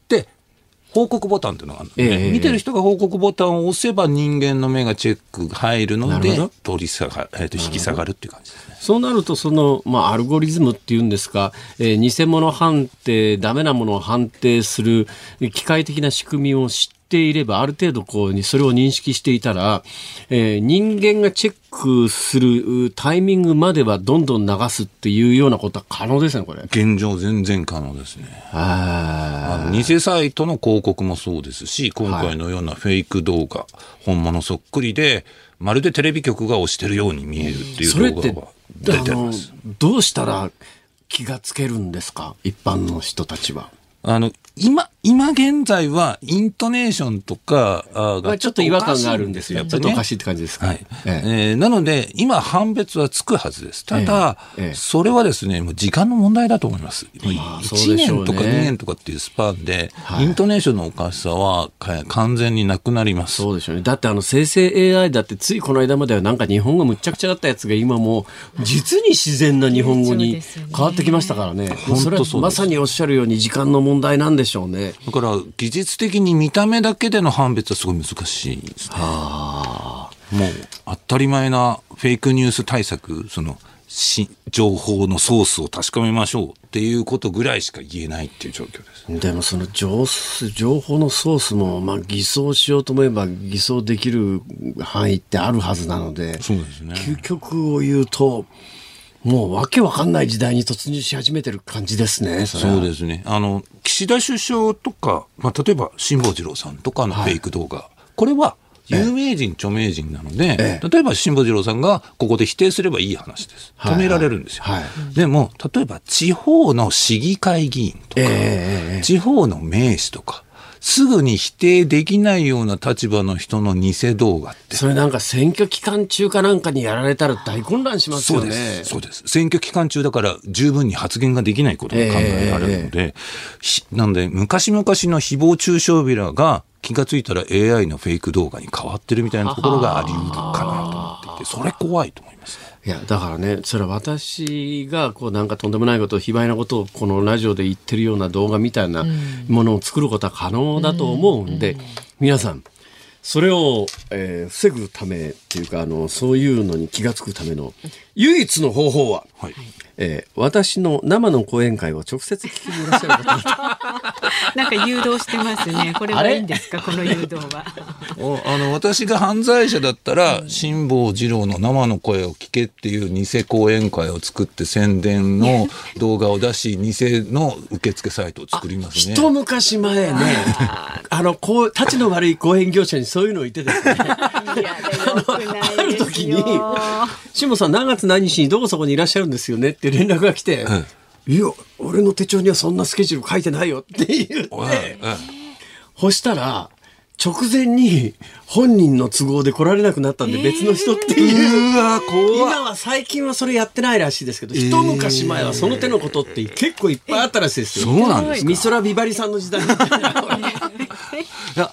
報告ボタンっていうのがあるので、ええ。見てる人が報告ボタンを押せば人間の目がチェックが入るので取り下が、えーと引き下がるっていう感じですね。そうなると、その、まあ、アルゴリズムっていうんですか、えー偽物判定、ダメなものを判定する機械的な仕組みを知っていれば、ある程度こうに、それを認識していたら、えー人間がチェックするタイミングまではどんどん流すっていうようなことは可能ですね、これ。現状全然可能ですね。ああの偽サイトの広告もそうですし、今回のようなフェイク動画、本物そっくりで、まるでテレビ局が押してるように見えるっていう動画は出てます。どうしたら気がつけるんですか？一般の人たちは。あの、今、今現在は、イントネーションとかがあちょっと違和感があるんですよ。ちょっとおかしいいって感じですか。はいえええーなので、今、判別はつくはずです。ただ、それはですね、もう時間の問題だと思います。もうまあそう1でしょうね年とか2年とかっていうスパンで、はいイントネーションのおかしさはか完全になくなります。そうでしょうね。だってあの生成 AI だってついこの間まではなんか日本語むっちゃくちゃだったやつが今もう実に自然な日本語に変わってきましたからね。本当それはまさにおっしゃるように時間の問題なんでしょうね。だから、技術的に見た目だけでの判別はすごい難しいですね。もう、当たり前なフェイクニュース対策、その、し情報のソースを確かめましょうっていうことぐらいしか言えないっていう状況です。でもその情情報のソースも、まあ、偽装しようと思えば偽装できる範囲ってあるはずなので、そうですね究極を言うと、もうわけわかんない時代に突入し始めてる感じですね。そそうですね。あの、岸田首相とか、まあ、例えば辛坊治郎さんとかのフェイク動画、これは有名人、著名人なので、例えば辛坊治郎さんがここで否定すればいい話です。はい止められるんですよ。はいでも、例えば地方の市議会議員とか、ええ地方の名士とか、すぐに否定できないような立場の人の偽動画って、それなんか選挙期間中かなんかにやられたら大混乱しますよね。そうです。そうです。選挙期間中だから十分に発言ができないことが考えられるので、ひなんで昔々の誹謗中傷ビラが気がついたら AI のフェイク動画に変わってるみたいなところがあり得るかなと思っていて、それ怖いと思いますね。いや、だからね、それは私が、こう、なんかとんでもないことを、卑猥なことを、このラジオで言ってるような動画みたいなものを作ることは可能だと思うんで、皆さん、それを、えー防ぐためっていうか、あの、そういうのに気がつくための、唯一の方法は、はい。えー私の生の講演会を直接聞きにいらっしゃる方々 なんか誘導してますね。これはいいんですか？この誘導は。おあの私が犯罪者だったら、辛坊治郎の生の声を聞けっていう偽講演会を作って宣伝の動画を出し、偽の受付サイトを作りますね。一昔前ね、あの、こう、立ちの悪い講演業者にそういうのを言ってですね、いや、よくないですよ。ある時に下さん何月何日にどこそこにいらっしゃるんですよねって連絡が来て、いや、俺の手帳にはそんなスケジュール書いてないよって言って、ええそしたら、直前に本人の都合で来られなくなったんで別の人っていう。うわ怖い今は最近はそれやってないらしいですけど、一昔前はその手のことって結構いっぱいあったらしいですよ。そうなんですか。美空ビバリさんの時代みたいな。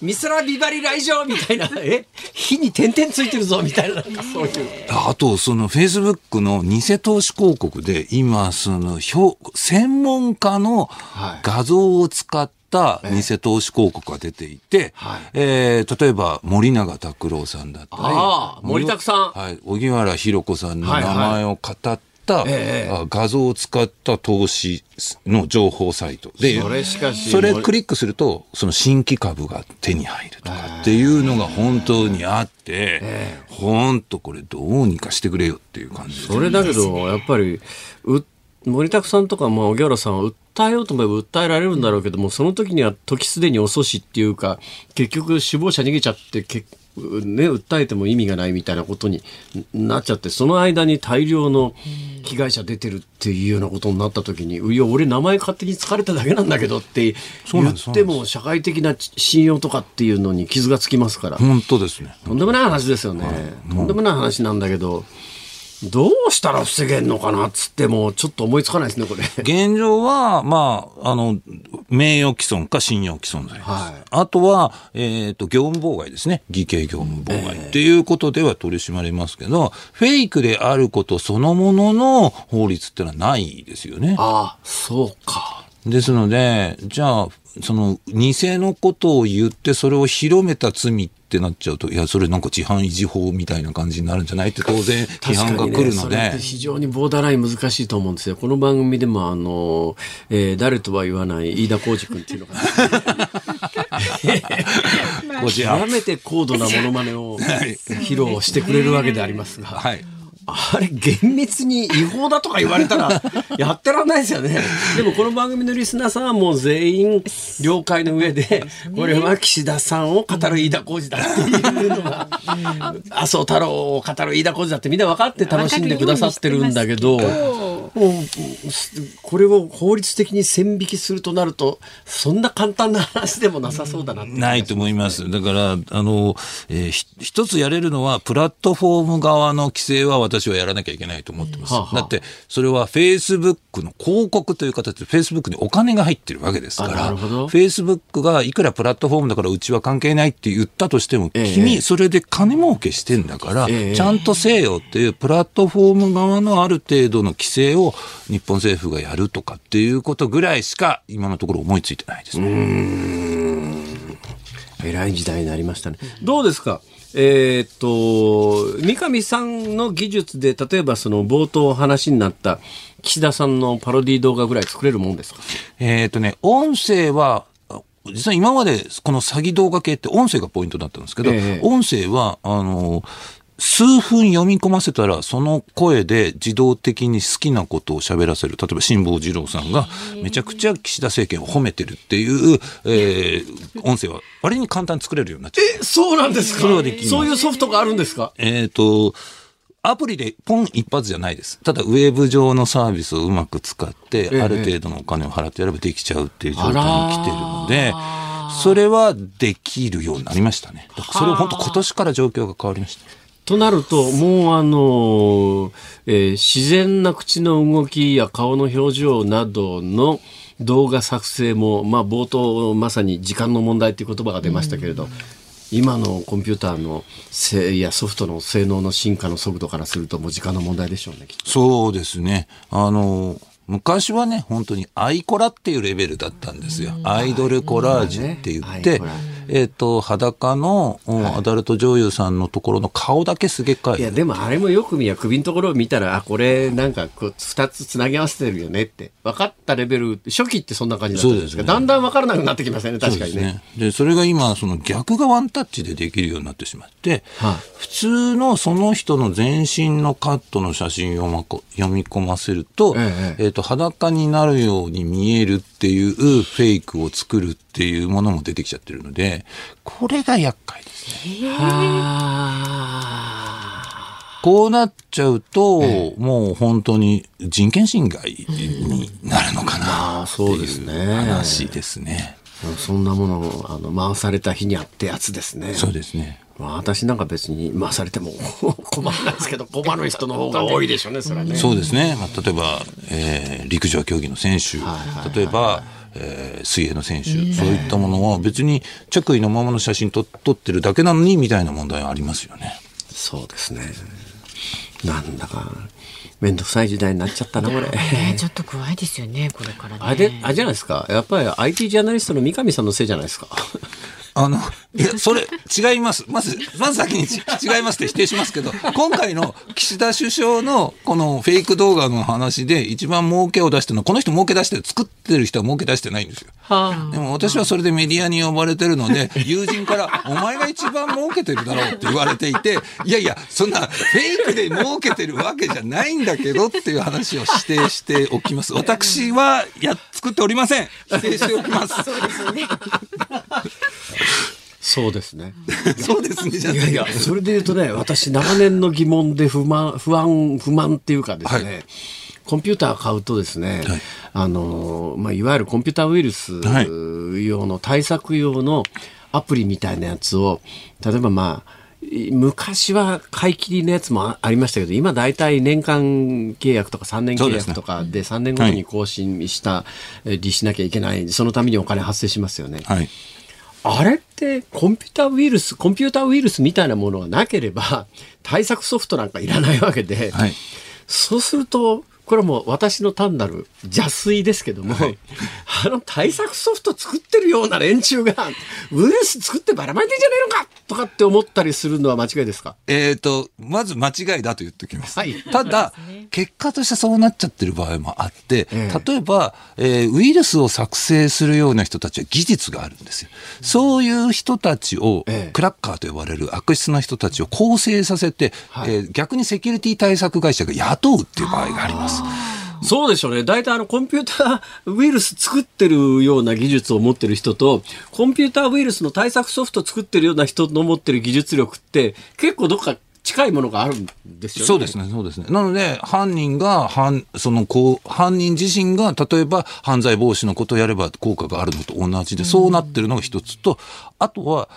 美空ビバリ来場みたいな、え？火に点々ついてるぞみたいな、なんかそういう。あと、そのフェイスブックの偽投資広告で、今、その、表専門家のはい。画像を使った偽投資広告が出ていて、はい。えー例えば森永拓郎さんだったり、ああ森拓さん。はい、荻原弘子さんの名前を語った、ええあ画像を使った投資の情報サイト。で、それしかしそれクリックすると、その新規株が手に入ると。かっていうのが本当にあって、本当これどうにかしてくれよっていう感じそれだけど、やっぱり、う森拓さんとか、まあ、荻原さんは訴えようと思えば訴えられるんだろうけども、その時には時すでに遅しっていうか、結局首謀者逃げちゃって、けね、訴えても意味がないみたいなことになっちゃって、その間に大量の被害者出てるっていうようなことになった時に、いや、俺名前勝手に疲れただけなんだけどって言っても、社会的な信用とかっていうのに傷がつきますから。本当ですね。とんでもない話ですよね。とんでもない話なんだけど、どうしたら防げんのかなっつっても、ちょっと思いつかないですね、これ。現状は、まあ、あの、名誉毀損か信用毀損罪です。はいあとは、えっ、と、業務妨害ですね。偽計業務妨害っていうことでは取り締まりますけど、フェイクであることそのものの法律ってのはないですよね。ああ、そうか。ですので、じゃあ、その、偽のことを言って、それを広めた罪ってなっちゃうと、いや、それなんか自犯維持法みたいな感じになるんじゃない？って当然批判が来るので。それって、非常にボーダーライン難しいと思うんですよ。この番組でも、あの、えー誰とは言わない飯田浩二君っていうのが、こちら極めて高度なモノマネを披露してくれるわけでありますが、はい。あれ、厳密に違法だとか言われたら、やってらんないですよね。でも、この番組のリスナーさんはもう全員了解の上で、これは岸田さんを語る飯田浩二だっていうのが、麻生太郎を語る飯田浩二だってみんな分かって楽しんでくださってるんだけど、もうこれを法律的に線引きするとなると、そんな簡単な話でもなさそうだなって。ないと思います。だから、あの、えーひ一つやれるのは、プラットフォーム側の規制は私はやらなきゃいけないと思ってます。はあはあだって、それは Facebook の広告という形で Facebook にお金が入ってるわけですかあなら、るほど Facebook がいくらプラットフォームだからうちは関係ないって言ったとしても、ええ君、それで金儲けしてんだから、ええちゃんとせえよっていうプラットフォーム側のある程度の規制を日本政府がやるとかっていうことぐらいしか今のところ思いついてないですね。偉い時代になりましたね。どうですか？えーっと、三上さんの技術で、例えばその冒頭話になった岸田さんのパロディ動画ぐらい作れるもんですか？えっ、とね、音声は、あ実は今までこの詐欺動画系って音声がポイントだったんですけど、ええ。音声は、あの、数分読み込ませたら、その声で自動的に好きなことを喋らせる。例えば、辛坊治郎さんが、めちゃくちゃ岸田政権を褒めてるっていう、えー音声は、割に簡単に作れるようになっちゃう。え、そうなんですか？それはでそういうソフトがあるんですか？えっ、と、アプリでポン一発じゃないです。ただ、ウェブ上のサービスをうまく使って、ええある程度のお金を払ってやればできちゃうっていう状態に来てるので、それはできるようになりましたね。だからそれを本当今年から状況が変わりました。となると、もうあの、えー自然な口の動きや顔の表情などの動画作成も、まあ冒頭まさに時間の問題という言葉が出ましたけれど、今のコンピューターのせいやソフトの性能の進化の速度からするともう時間の問題でしょうね。そうですね。あの、昔はね、本当にアイコラっていうレベルだったんですよ。アイドルコラージュって言ってえっ、と、裸の、うんアダルト女優さんのところの顔だけすげ替えいや、でもあれもよく見や首のところを見たら、あ、これなんかこう二つつなぎ合わせてるよねって。分かったレベル、初期ってそんな感じだったんですそうですねが、だんだん分からなくなってきましたね、確かにね。そうですね。で、それが今、その逆がワンタッチでできるようになってしまって、はい普通のその人の全身のカットの写真を読み込ませると、ええっ、と、裸になるように見えるっていうフェイクを作るっていうものも出てきちゃってるので、これが厄介ですね。はこうなっちゃうと、もう本当に人権侵害になるのかなあってそうですねいう話ですね。あそんなものをあの回された日にあってやつですね。そうですね。まあ私なんか別に回されても 困らないですけど、困る人の方が多いでしょうね、それはね。そうですね。まあ、例えば、えー陸上競技の選手、例えば、えー水泳の選手、そういったものは別に着衣のままの写真と撮ってるだけなのにみたいな問題はありますよね。そうですね。なんだか、めんどくさい時代になっちゃったな、これ。ねちょっと怖いですよね、これからね。あれで、あれじゃないですか。やっぱり IT ジャーナリストの三上さんのせいじゃないですか。あの、いや、それ、違います。まず、まず先にち違いますって否定しますけど、今回の岸田首相のこのフェイク動画の話で一番儲けを出してるのは、この人儲け出してる、作ってる人は儲け出してないんですよ。でも私はそれでメディアに呼ばれてるので、友人から、お前が一番儲けてるだろうって言われていて、いやいや、そんなフェイクで儲けてるわけじゃないんだけどっていう話を指定しておきます。私は、や、作っておりません。否定しておきます。そうですね。そうですね、じゃあいやいや、それで言うとね、私、長年の疑問で不満、不安、不満っていうかですね、はい。コンピューター買うとですね、はい。あの、まあ、いわゆるコンピューターウイルスはい。用の対策用のアプリみたいなやつを、例えばまあ、い昔は買い切りのやつもあありましたけど、今大体年間契約とか3年契約とかで3年ごとに更新した、えりしなきゃいけない、そのためにお金発生しますよね。はい。あれってコンピューターウイルス、コンピューターウイルスみたいなものがなければ、対策ソフトなんかいらないわけで、はい。そうすると、これはもう私の単なる邪推ですけども、あの対策ソフト作ってるような連中が、ウイルス作ってばらまいてんじゃねえのかとかって思ったりするのは間違いですか？えっ、と、まず間違いだと言っておきます。はい。ただ、結果としてそうなっちゃってる場合もあって、ええ。例えば、えーウイルスを作成するような人たちは技術があるんですよ。そういう人たちを、ええ。クラッカーと呼ばれる悪質な人たちを構成させて、はい。えー逆にセキュリティ対策会社が雇うっていう場合があります。そうでしょうね。大体あのコンピューターウイルス作ってるような技術を持ってる人と、コンピューターウイルスの対策ソフト作ってるような人の持ってる技術力って、結構どっか近いものがあるんですよね。そうですね、そうですね。なので、犯人が、犯、その、こう、犯人自身が、例えば、犯罪防止のことをやれば効果があるのと同じで、そうなってるのが一つと、あとは、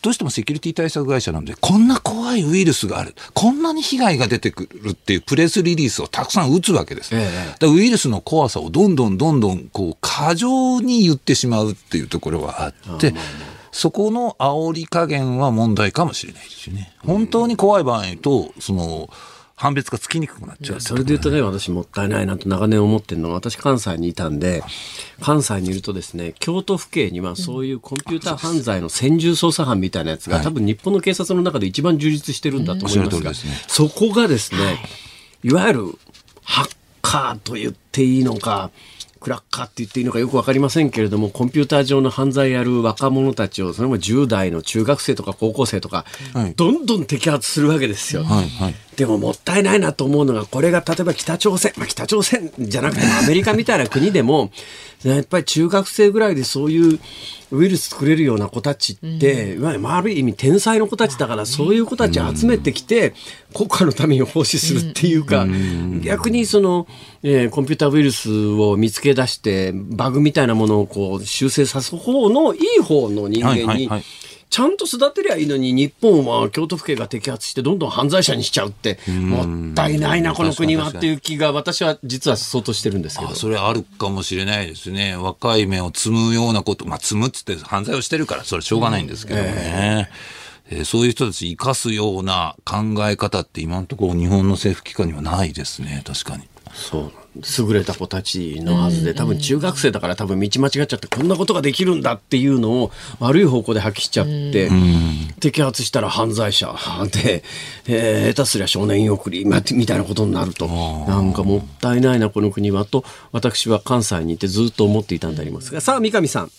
どうしてもセキュリティ対策会社なんで、こんな怖いウイルスがある、こんなに被害が出てくるっていうプレスリリースをたくさん打つわけです。ええウイルスの怖さをどんどんどんどん、こう、過剰に言ってしまうっていうところはあって、そこの煽り加減は問題かもしれないですよね。本当に怖い場合と、その、判別がつきにくくなっちゃう。それで言うとね、私もったいないなと長年思ってるのは、私関西にいたんで、関西にいるとですね、京都府警にはそういうコンピューター犯罪の専従捜査班みたいなやつが、はい。多分日本の警察の中で一番充実してるんだと思いますが、おっしゃる通りですね。そこがですね、いわゆるハッカーと言っていいのか、クラッカーって言っていいのかよくわかりませんけれども、コンピューター上の犯罪やる若者たちを、それも10代の中学生とか高校生とか、はい。どんどん摘発するわけですよ。はいはいでももったいないなと思うのが、これが例えば北朝鮮、まあ、北朝鮮じゃなくても アメリカみたいな国でも、やっぱり中学生ぐらいでそういうウイルス作れるような子たちって、いわゆるある意味天才の子たちだから、そういう子たちを集めてきて、国家のために奉仕するっていうか、逆にその、えーコンピューターウイルスを見つけ出して、バグみたいなものをこう修正さす方のいい方の人間にはいはいはい、ちゃんと育てりゃいいのに、日本は京都府警が摘発して、どんどん犯罪者にしちゃうって、もったいないな、この国はっていう気が、私は実は相当してるんですけどあ。それあるかもしれないですね。若い目を積むようなこと、まあ、積むっつって犯罪をしてるから、それしょうがないんですけどもね。えーそういう人たち生かすような考え方って今のところ日本の政府機関にはないですね、確かに。そう。優れた子たちのはずで、多分中学生だから多分道間違っちゃって、こんなことができるんだっていうのを悪い方向で発揮しちゃって、摘発したら犯罪者で、えー下手すりゃ少年院送りまみたいなことになると、なんかもったいないな、この国は、と、私は関西にいてずっと思っていたんでありますが、さあ、三上さん。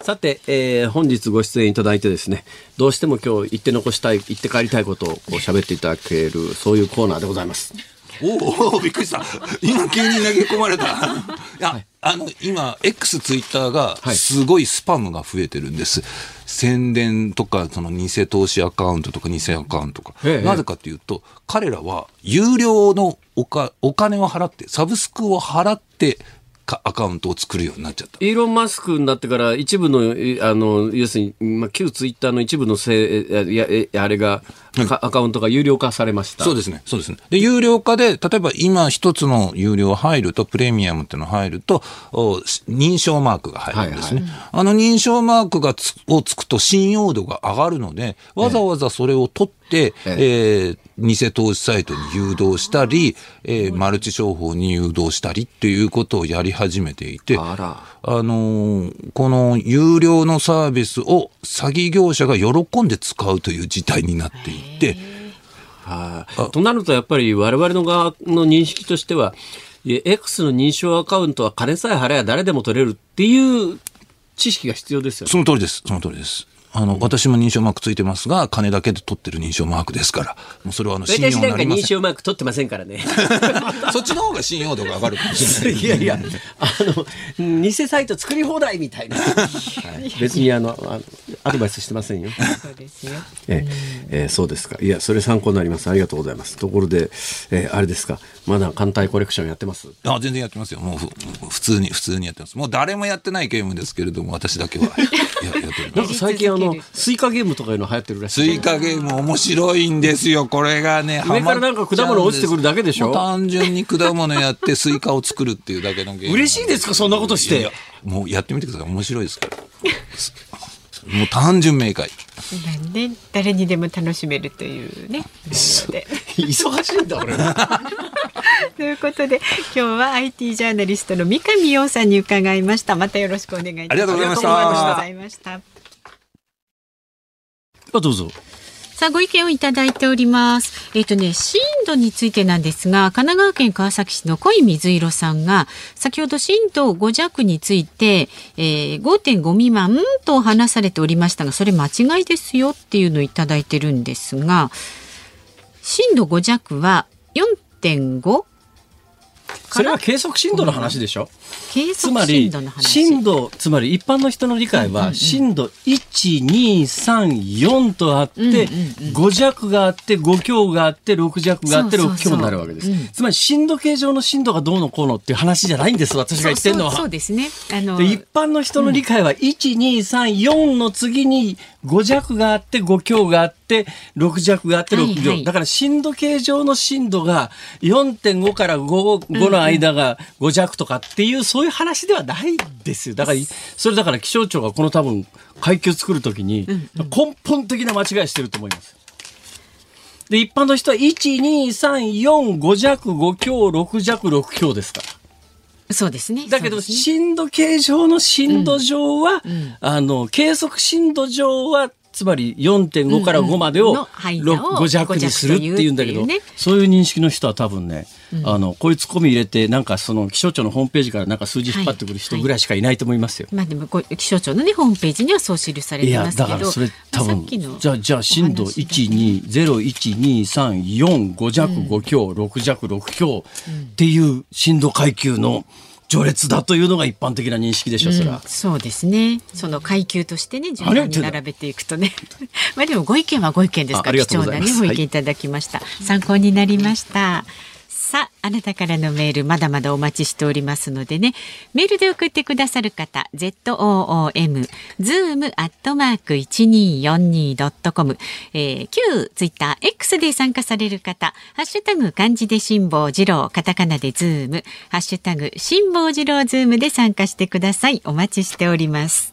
さて、えー本日ご出演いただいてですね、どうしても今日言って残したい、言って帰りたいことをこう喋っていただける、そういうコーナーでございます。おおびっくりした。今急に投げ込まれた。いや、あの、今、X ツイッターがはいすごいスパムが増えてるんです。宣伝とか、その偽投資アカウントとか偽アカウントとか。ええなぜかというと、彼らは有料のおかお金を払って、サブスクを払って、かアカウントを作るようになっちゃった。イーロン・マスクになってから一部の、えあの、要するに、まあ、旧ツイッターの一部のせい、や、えあれが、かアカウントが有料化されました。そうですね。そうですね。で、有料化で、例えば今一つの有料入ると、プレミアムっていうの入ると、認証マークが入るんですね。あの認証マークがつをつくと信用度が上がるので、わざわざそれを取って、えー偽投資サイトに誘導したり、えーマルチ商法に誘導したりっていうことをやり始めていて、あら。あのーこの有料のサービスを詐欺業者が喜んで使うという事態になっていて、はい。となると、やっぱり我々の側の認識としては、X の認証アカウントは金さえ払えば誰でも取れるっていう知識が必要ですよね。その通りです。その通りです。あの、私も認証マークついてますが、金だけで取ってる認証マークですから、もうそれはあの、信用私なりません。認証マーク取ってませんからね。そっちの方が信用度が上がるかもしれない。いやいや、あの、偽サイト作り放題みたいな。はい別にあの、あのアドバイスしてませんよ。そうですよ。えええーそうですか。いや、それ参考になります。ありがとうございます。ところで、えーあれですか。まだ艦隊コレクションやってます？あ全然やってますよ。もうふ普通に、普通にやってます。もう誰もやってないゲームですけれども、私だけはややっております。なんか最近あのやり続ける、スイカゲームとかいうの流行ってるらしい。スイカゲーム面白いんですよ。これがね、上からなんか果物落ちてくるだけでしょ？単純に果物やってスイカを作るっていうだけのゲーム。嬉しいですか？そんなことしていやいやもうやってみてください。面白いですから。もう単純明快。なんで誰にでも楽しめるというね。忙しいんだ、俺。ということで今日は IT ジャーナリストの三上洋さんに伺いました。またよろしくお願いいたします。ありがとうございましたあどうぞ。さあご意見をいただいております。えっ、とね震度についてなんですが神奈川県川崎市の濃い水色さんが先ほど震度5弱について、えー、5.5未満と話されておりましたがそれ間違いですよっていうのをいただいてるんですが震度5弱は4.5それは計測震度の話でしょつまり震度つまり一般の人の理解は震度1234とあって5弱があって5強があって6弱があって6そうそうそう。強になるわけです。うん。つまり震度計上の震度がどうのこうのっていう話じゃないんです私が言ってるのそうそうですね。あので一般の人の理解は1234の次に5弱があって5強があって6弱があって6強、はいはい。だから震度計上の震度が4.5から 5, 5の間が5弱とかっていうそういう話ではないですよだからそれだから気象庁がこの多分階級作るときに根本的な間違いしてると思います。で一般の人は12345弱5強6弱6強ですから。そうですね。だけど、震度計上の震度上は、あの、計測震度上はつまり4.5から5までをの間を5弱にするっていうんだけど、そういう認識の人は多分ね、あのこういうツッコミ入れてなんかその気象庁のホームページからなんか数字引っ張ってくる人ぐらいしかいないと思いますよ。まあでもこう気象庁のねホームページにはそう記されいやてますけど。だからそれ多さ分じゃあじゃあ震度お話1201234弱5強、6弱6強っていう震度階級の序列だというのが一般的な認識でしょ、それは。そうですね。その階級としてね、順番に並べていくとね。まあでもご意見はご意見ですから、貴重なね、ご意見いただきました。参考になりました。さあ、あなたからのメール、まだまだお待ちしておりますのでね、メールで送ってくださる方、ZOOM、zoom アットマーク 1242.com、えー、旧ツイッター X で参加される方、ハッシュタグ漢字で辛坊治郎、カタカナでズーム、ハッシュタグ辛坊治郎ズームで参加してください。お待ちしております。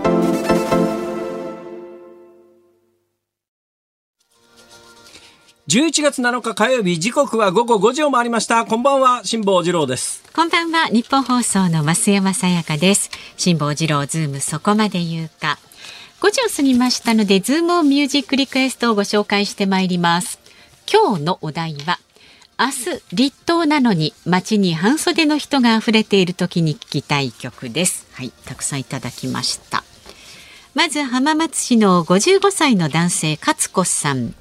11月7日火曜日時刻は午後5時を回りました。こんばんは辛坊治郎です。こんばんはニッポン放送の増山さやかです。辛坊治郎ズームそこまで言うか。5時を過ぎましたのでズームオンミュージックリクエストをご紹介してまいります。今日のお題は明日立冬なのに街に半袖の人が溢れている時に聞きたい曲です。はいたくさんいただきました。まず浜松市の55歳の男性勝子さん。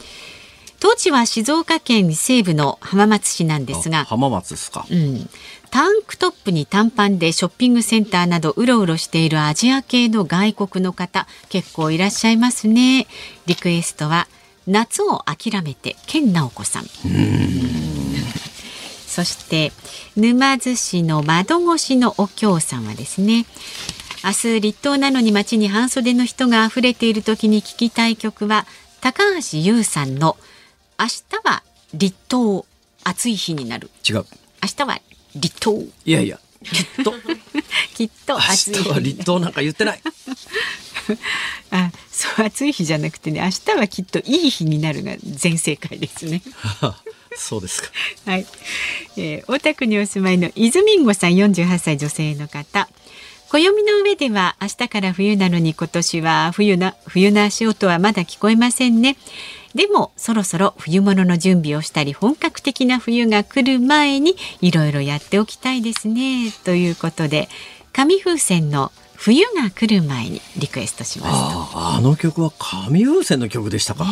当地は静岡県西部の浜松市なんですが浜松ですか。うん、タンクトップに短パンでショッピングセンターなどうろうろしているアジア系の外国の方結構いらっしゃいますね。リクエストは夏を諦めて健直子さん。そして沼津市の窓越しのお京さんはですね明日立冬なのに街に半袖の人が溢れている時に聴きたい曲は高橋優さんの明日は立冬暑い日になる。違う。明日は立冬。いやいや。きっときっと暑い明日は立冬なんか言ってない。あそう暑い日じゃなくてね明日はきっといい日になるが全正解ですね。そうですか。はい、えー、大田区にお住まいの泉んごさん48歳女性の方。暦の上では明日から冬なのに今年は冬な冬の足音はまだ聞こえませんねでもそろそろ冬物の準備をしたり本格的な冬が来る前にいろいろやっておきたいですね。ということで紙風船の冬が来る前にリクエストしますああの曲は紙風船の曲でしたか、ね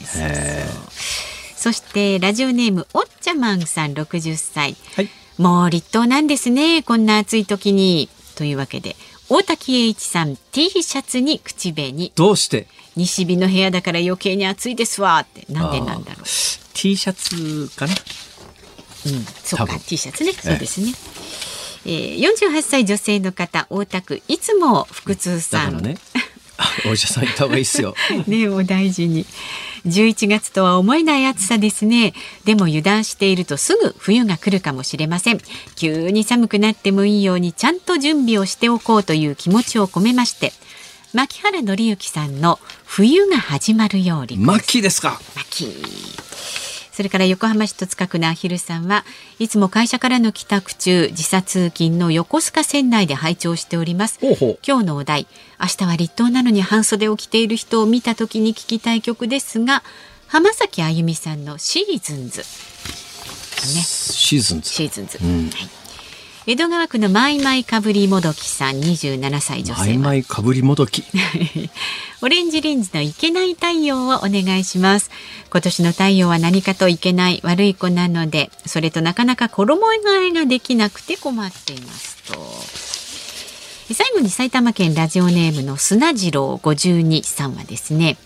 えそうそう。そしてラジオネームおっちゃまんさん60歳、はい。もう立冬なんですねこんな暑い時に。というわけで大滝栄一さん T シャツに口紅。どうして？西日の部屋だから余計に暑いですわって。なんでなんだろう。T シャツかな？うん、そうか。T シャツね、そうですね。えー、48歳女性の方大田区いつも腹痛ださん。からね。お医者さん行った方がいいですよ。ねお大事に。11月とは思えない暑さですね。でも油断しているとすぐ冬が来るかもしれません。急に寒くなってもいいようにちゃんと準備をしておこうという気持ちを込めまして牧原紀之さんの冬が始まるように。マッキーですか。マキそれから横浜市戸塚区のアヒルさんはいつも会社からの帰宅中時差通勤の横須賀線内で拝聴しております。今日のお題明日は立冬なのに半袖を着ている人を見た時に聞きたい曲ですが浜崎あゆみさんのシーズンズ。ね。シーズンズ。シーズンズ、はい江戸川区のマイマイかぶりもどきさん27歳女性は。マイマイかぶりもどき。オレンジレンジのいけない太陽をお願いします。今年の太陽は何かといけない悪い子なのでそれとなかなか衣替えができなくて困っていますと。最後に埼玉県ラジオネームの砂次郎52さんはですね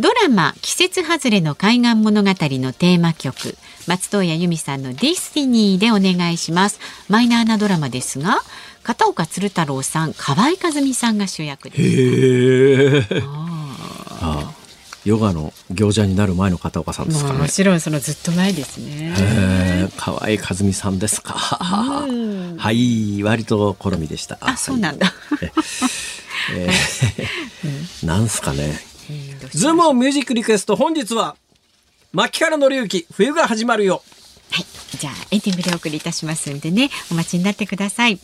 ドラマ季節外れの海岸物語のテーマ曲松任谷由実さんの DESTINY でお願いします。マイナーなドラマですが片岡鶴太郎さん可愛かずみさんが主役です。ああヨガの行者になる前の片岡さんですかね。もちろんそのずっと前ですね。可愛かずみさんですか。はい、割と好みでした。あそうなんだ、えー。なんすかね。ズームオンミュージックリクエスト本日は槇原敬之冬が始まるよ。はい。じゃあ、エンディングでお送りいたしますんでね、お待ちになってください。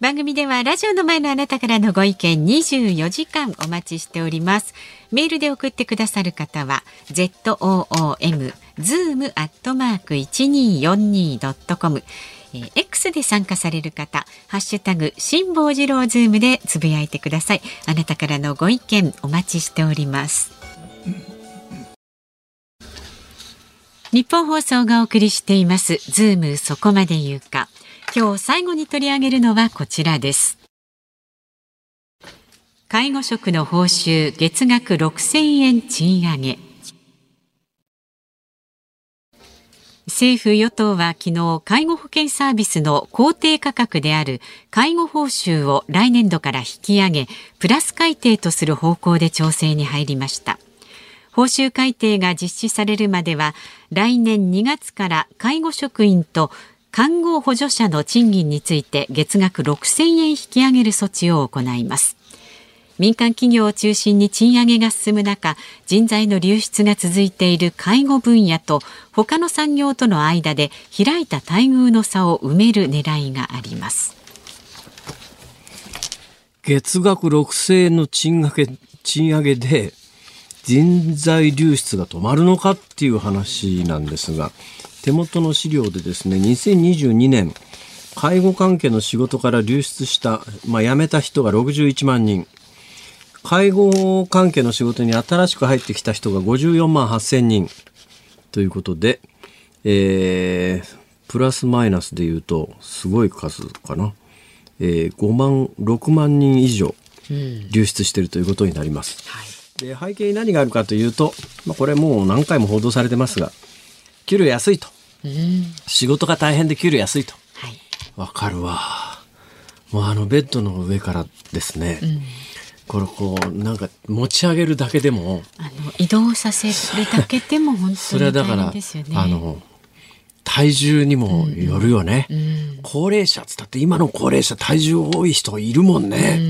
番組ではラジオの前のあなたからのご意見24時間お待ちしております。メールで送ってくださる方は zoom zoom アットマーク 1242.com えー X で参加される方、ハッシュタグ、辛坊治郎ズームでつぶやいてください。あなたからのご意見お待ちしております。日本放送がお送りしています。ズームそこまで言うか。今日最後に取り上げるのはこちらです。介護職の報酬月額6000円賃上げ。政府与党は昨日介護保険サービスの公定価格である介護報酬を来年度から引き上げプラス改定とする方向で調整に入りました。報酬改定が実施されるまでは来年2月から介護職員と看護補助者の賃金について月額6000円引き上げる措置を行います。民間企業を中心に賃上げが進む中人材の流出が続いている介護分野と他の産業との間で開いた待遇の差を埋める狙いがあります。月額6000円の賃上げ、賃上げで人材流出が止まるのかっていう話なんですが、手元の資料でですね、2022年、介護関係の仕事から流出した、まあ、辞めた人が61万人。介護関係の仕事に新しく入ってきた人が54万8000人。ということで、えー、プラスマイナスで言うと、すごい数かな。えー、5万、6万人以上流出しているということになります。で背景に何があるかというと、まあ、これもう何回も報道されてますが、給料安いと。仕事が大変で給料安いと。はいわかるわ。もうあのベッドの上からですね、これこう、なんか持ち上げるだけでも、あの移動させるだけでも本そ当に大れはだから、変ですよね。あの、体重にもよるよね。高齢者っつったって今の高齢者体重多い人いるもんね。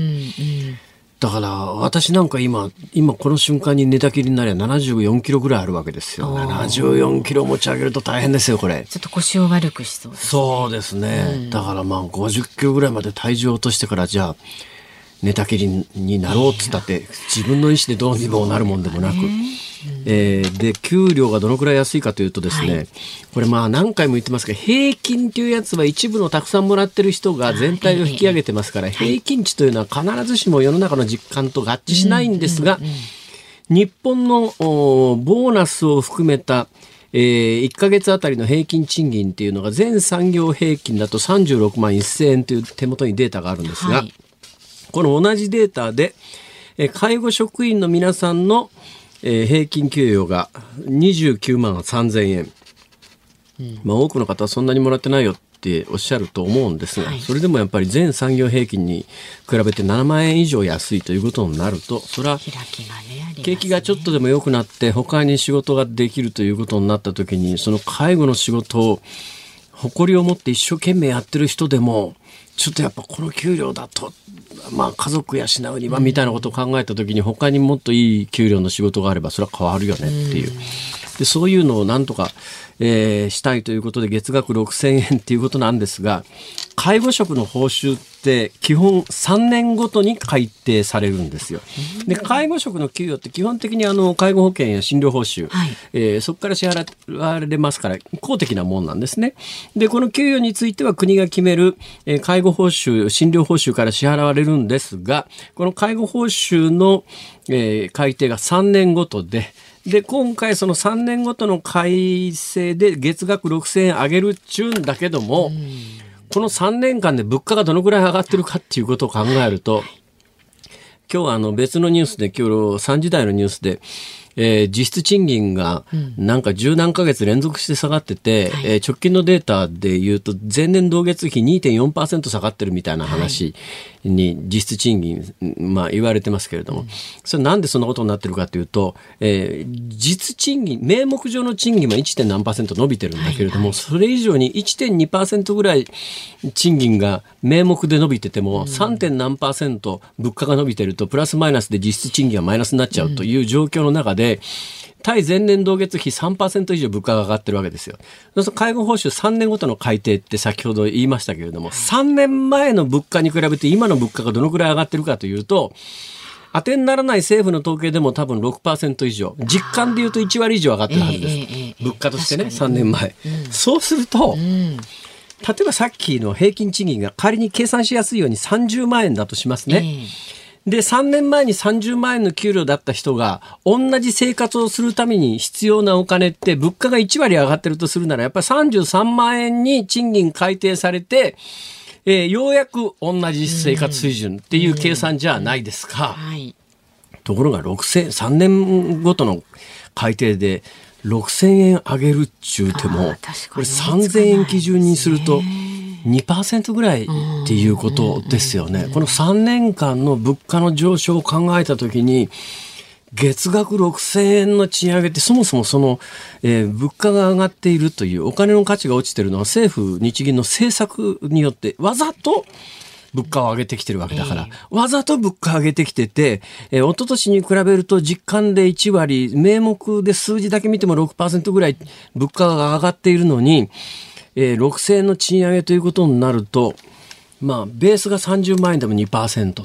だから私なんか今、今この瞬間に寝たきりになりゃ74キロぐらいあるわけですよ。74キロ持ち上げると大変ですよ、これ。ちょっと腰を悪くしそうです。そうですね。だからまあ50キロぐらいまで体重を落としてからじゃあ寝たきりになろうっつったって自分の意思でどうにもなるもんでもなく。えーで給料がどのくらい安いかというとですね、これまあ何回も言ってますが平均というやつは一部のたくさんもらってる人が全体を引き上げてますから平均値というのは必ずしも世の中の実感と合致しないんですが、日本のおボーナスを含めた、えー、1ヶ月あたりの平均賃金っていうのが全産業平均だと36万1000円という手元にデータがあるんですが、はい。この同じデータで、えー介護職員の皆さんの、えー平均給与が29万3000円。まあ多くの方はそんなにもらってないよっておっしゃると思うんですが、はい。それでもやっぱり全産業平均に比べて7万円以上安いということになると、それは景気がちょっとでも良くなって他に仕事ができるということになった時にその介護の仕事を誇りを持って一生懸命やってる人でもちょっとやっぱこの給料だとまあ家族養うにはみたいなことを考えた時に他にもっといい給料の仕事があればそれは変わるよねっていう。でそういうのをなんとか、えーしたいということで月額6000円っていうことなんですが介護職の報酬って基本3年ごとに改定されるんですよ。で介護職の給与って基本的にあの介護保険や診療報酬、はいえーそこから支払われますから公的なもんなんですね。でこの給与については国が決める、えー介護報酬診療報酬から支払われるんですがこの介護報酬の、えー改定が3年ごとでで今回その3年ごとの改正で月額6000円上げるっちゅうんだけども、この3年間で物価がどのくらい上がってるかっていうことを考えると、今日はあの別のニュースで、今日3時台のニュースで、えー実質賃金がなんか十何ヶ月連続して下がってて、えー直近のデータで言うと前年同月比2.4%下がってるみたいな話に実質賃金、まあ言われてますけれども、それなんでそんなことになってるかというと、えー実賃金、名目上の賃金は 1. 何パーセント伸びてるんだけれども、それ以上に1.2%ぐらい賃金が名目で伸びてても、3. 何パーセント物価が伸びてると、プラスマイナスで実質賃金がマイナスになっちゃうという状況の中で、対前年同月比3%以上物価が上がってるわけですよ。介護報酬3年ごとの改定って先ほど言いましたけれども、3年前の物価に比べて今の物価がどのくらい上がってるかというと、当てにならない政府の統計でも多分6%以上、実感で言うと1割以上上がってるはずです。ええええええ物価としてね、3確かに年前。そうすると、例えばさっきの平均賃金が仮に計算しやすいように30万円だとしますね。で、3年前に30万円の給料だった人が、同じ生活をするために必要なお金って、物価が1割上がってるとするなら、やっぱり33万円に賃金改定されて、えーようやく同じ生活水準っていう計算じゃないですか。はい。ところが6000、3年ごとの改定で6000円上げるっちゅうてもこれ3000円基準にすると2%ぐらいっていうことですよね。この3年間の物価の上昇を考えたときに、月額6000円の賃上げってそもそもその、えー物価が上がっているというお金の価値が落ちているのは政府日銀の政策によってわざと物価を上げてきてるわけだから、わざと物価上げてきてて、えー、一昨年に比べると実感で1割、名目で数字だけ見ても6%ぐらい物価が上がっているのに、えー6000円の賃上げということになると、まあ、ベースが30万円でも2%と。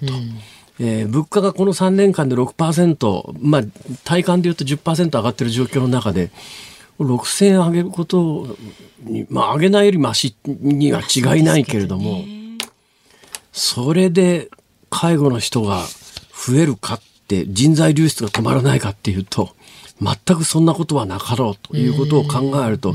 えー物価がこの3年間で6%、まあ、体感で言うと10%上がってる状況の中で、6000円上げることに、まあ、上げないよりマシには違いないけれども、それで介護の人が増えるかって人材流出が止まらないかっていうと全くそんなことはなかろうということを考えると、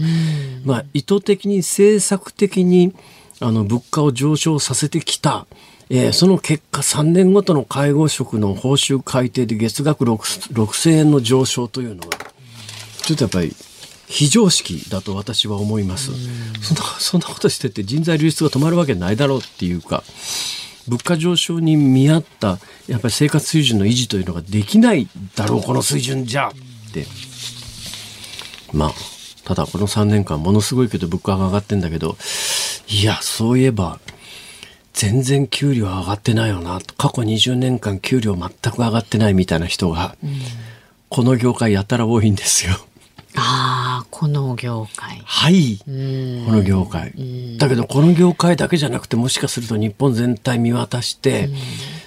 まあ、意図的に政策的にあの物価を上昇させてきた、えーその結果3年ごとの介護職の報酬改定で月額6 6000円の上昇というのはちょっとやっぱり非常識だと私は思います。そんな、そんなことしてて人材流出が止まるわけないだろうっていうか、物価上昇に見合った、やっぱり生活水準の維持というのができないだろう、この水準じゃって。まあ、ただこの3年間ものすごいけど物価が上がってんだけど、いや、そういえば、全然給料上がってないよな。過去20年間給料全く上がってないみたいな人が、この業界やたら多いんですよ。ああ、この業界。はい。うんこの業界。だけどこの業界だけじゃなくてもしかすると日本全体見渡して、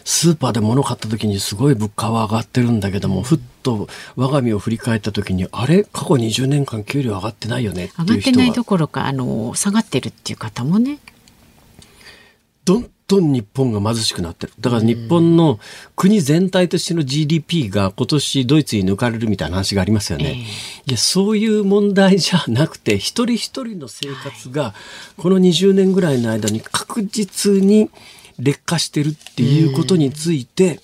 スーパーで物買った時にすごい物価は上がってるんだけども、ふっと我が身を振り返った時に、あれ？過去20年間給料上がってないよねって上がってないどころか、あの、下がってるっていう方もね。どんどん日本が貧しくなってる。だから日本の国全体としての GDP が今年ドイツに抜かれるみたいな話がありますよね。いや、そういう問題じゃなくて、一人一人の生活がこの20年ぐらいの間に確実に劣化してるっていうことについて、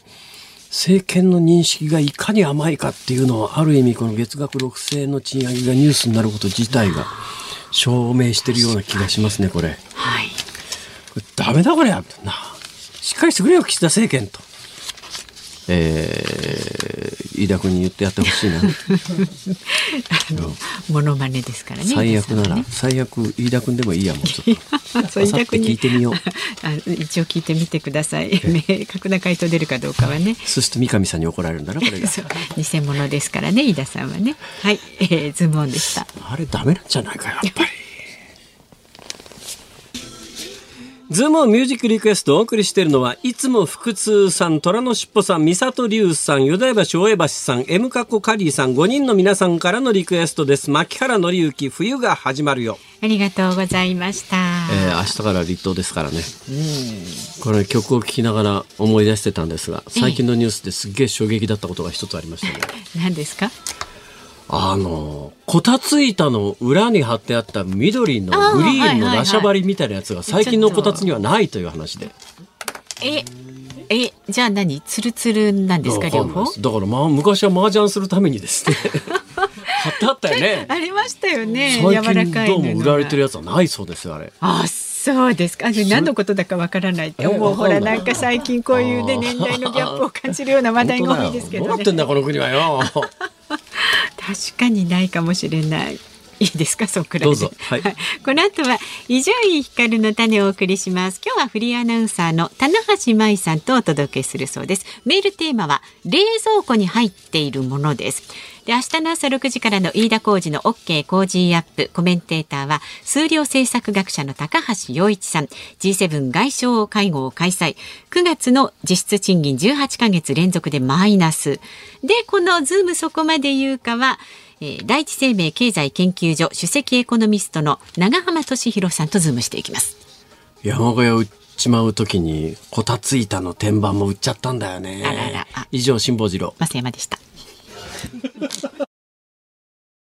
政権の認識がいかに甘いかっていうのは、ある意味この月額6000円の賃上げがニュースになること自体が証明してるような気がしますね、これ。はい。これダメだこれやなしっかりしてくれよ岸田政権とえー、飯田君に言ってやってほしいな モノマネですからね。最悪なら、ね最悪飯田君でもいいやもうちょっとそうあさって聞いてみようあ一応聞いてみてください。明確な回答出るかどうかはね。そして三上さんに怒られるんだなこれが 偽物ですからね、飯田さんはね。はい、えー、ズームオンでした。あれダメなんじゃないかやっぱりズームミュージックリクエストをお送りしているのは、いつも腹痛さん、虎のしっぽさん、三里龍さん、淀屋橋大江橋さん、M カッコカリーさん、5人の皆さんからのリクエストです。槇原敬之、冬が始まるよ。ありがとうございました。えー、明日から立冬ですからね。これ曲を聴きながら思い出してたんですが、最近のニュースですっげえ衝撃だったことが一つありましたね。何ですか？あの、こたつ板の裏に貼ってあった緑のグリーンのラシャバリみたいなやつが最近のこたつにはないという話で。え、え、じゃあ何？ツルツルなんですか両方？だからまあ昔は麻雀するためにですね。貼ってあったよね。ありましたよね。最柔ら近かいどうも売られてるやつはないそうですよあれ。あ、そうですか。あ何のことだかわからないって。えもうほらなんか最近こういうね年代のギャップを感じるような話題が多いですけどね。どうなって。んだこの国はよ確かにないかもしれない。いいですか、そうくらいで。どうぞはい この後は伊集院光の種をお送りします。今日はフリーアナウンサーの棚橋舞さんとお届けするそうです。メールテーマは冷蔵庫に入っているものです。で明日の朝6時からの飯田浩二の OK 工事アップコメンテーターは数量政策学者の高橋洋一さん G7 外相会合を開催9月の実質賃金18ヶ月連続でマイナスでこのズームそこまで言うかはえー第一生命経済研究所首席エコノミストの永濱利廣さんとズームしていきます。山小屋売っちまう時にこたつ板の天板も売っちゃったんだよね以上辛坊治郎増山でした。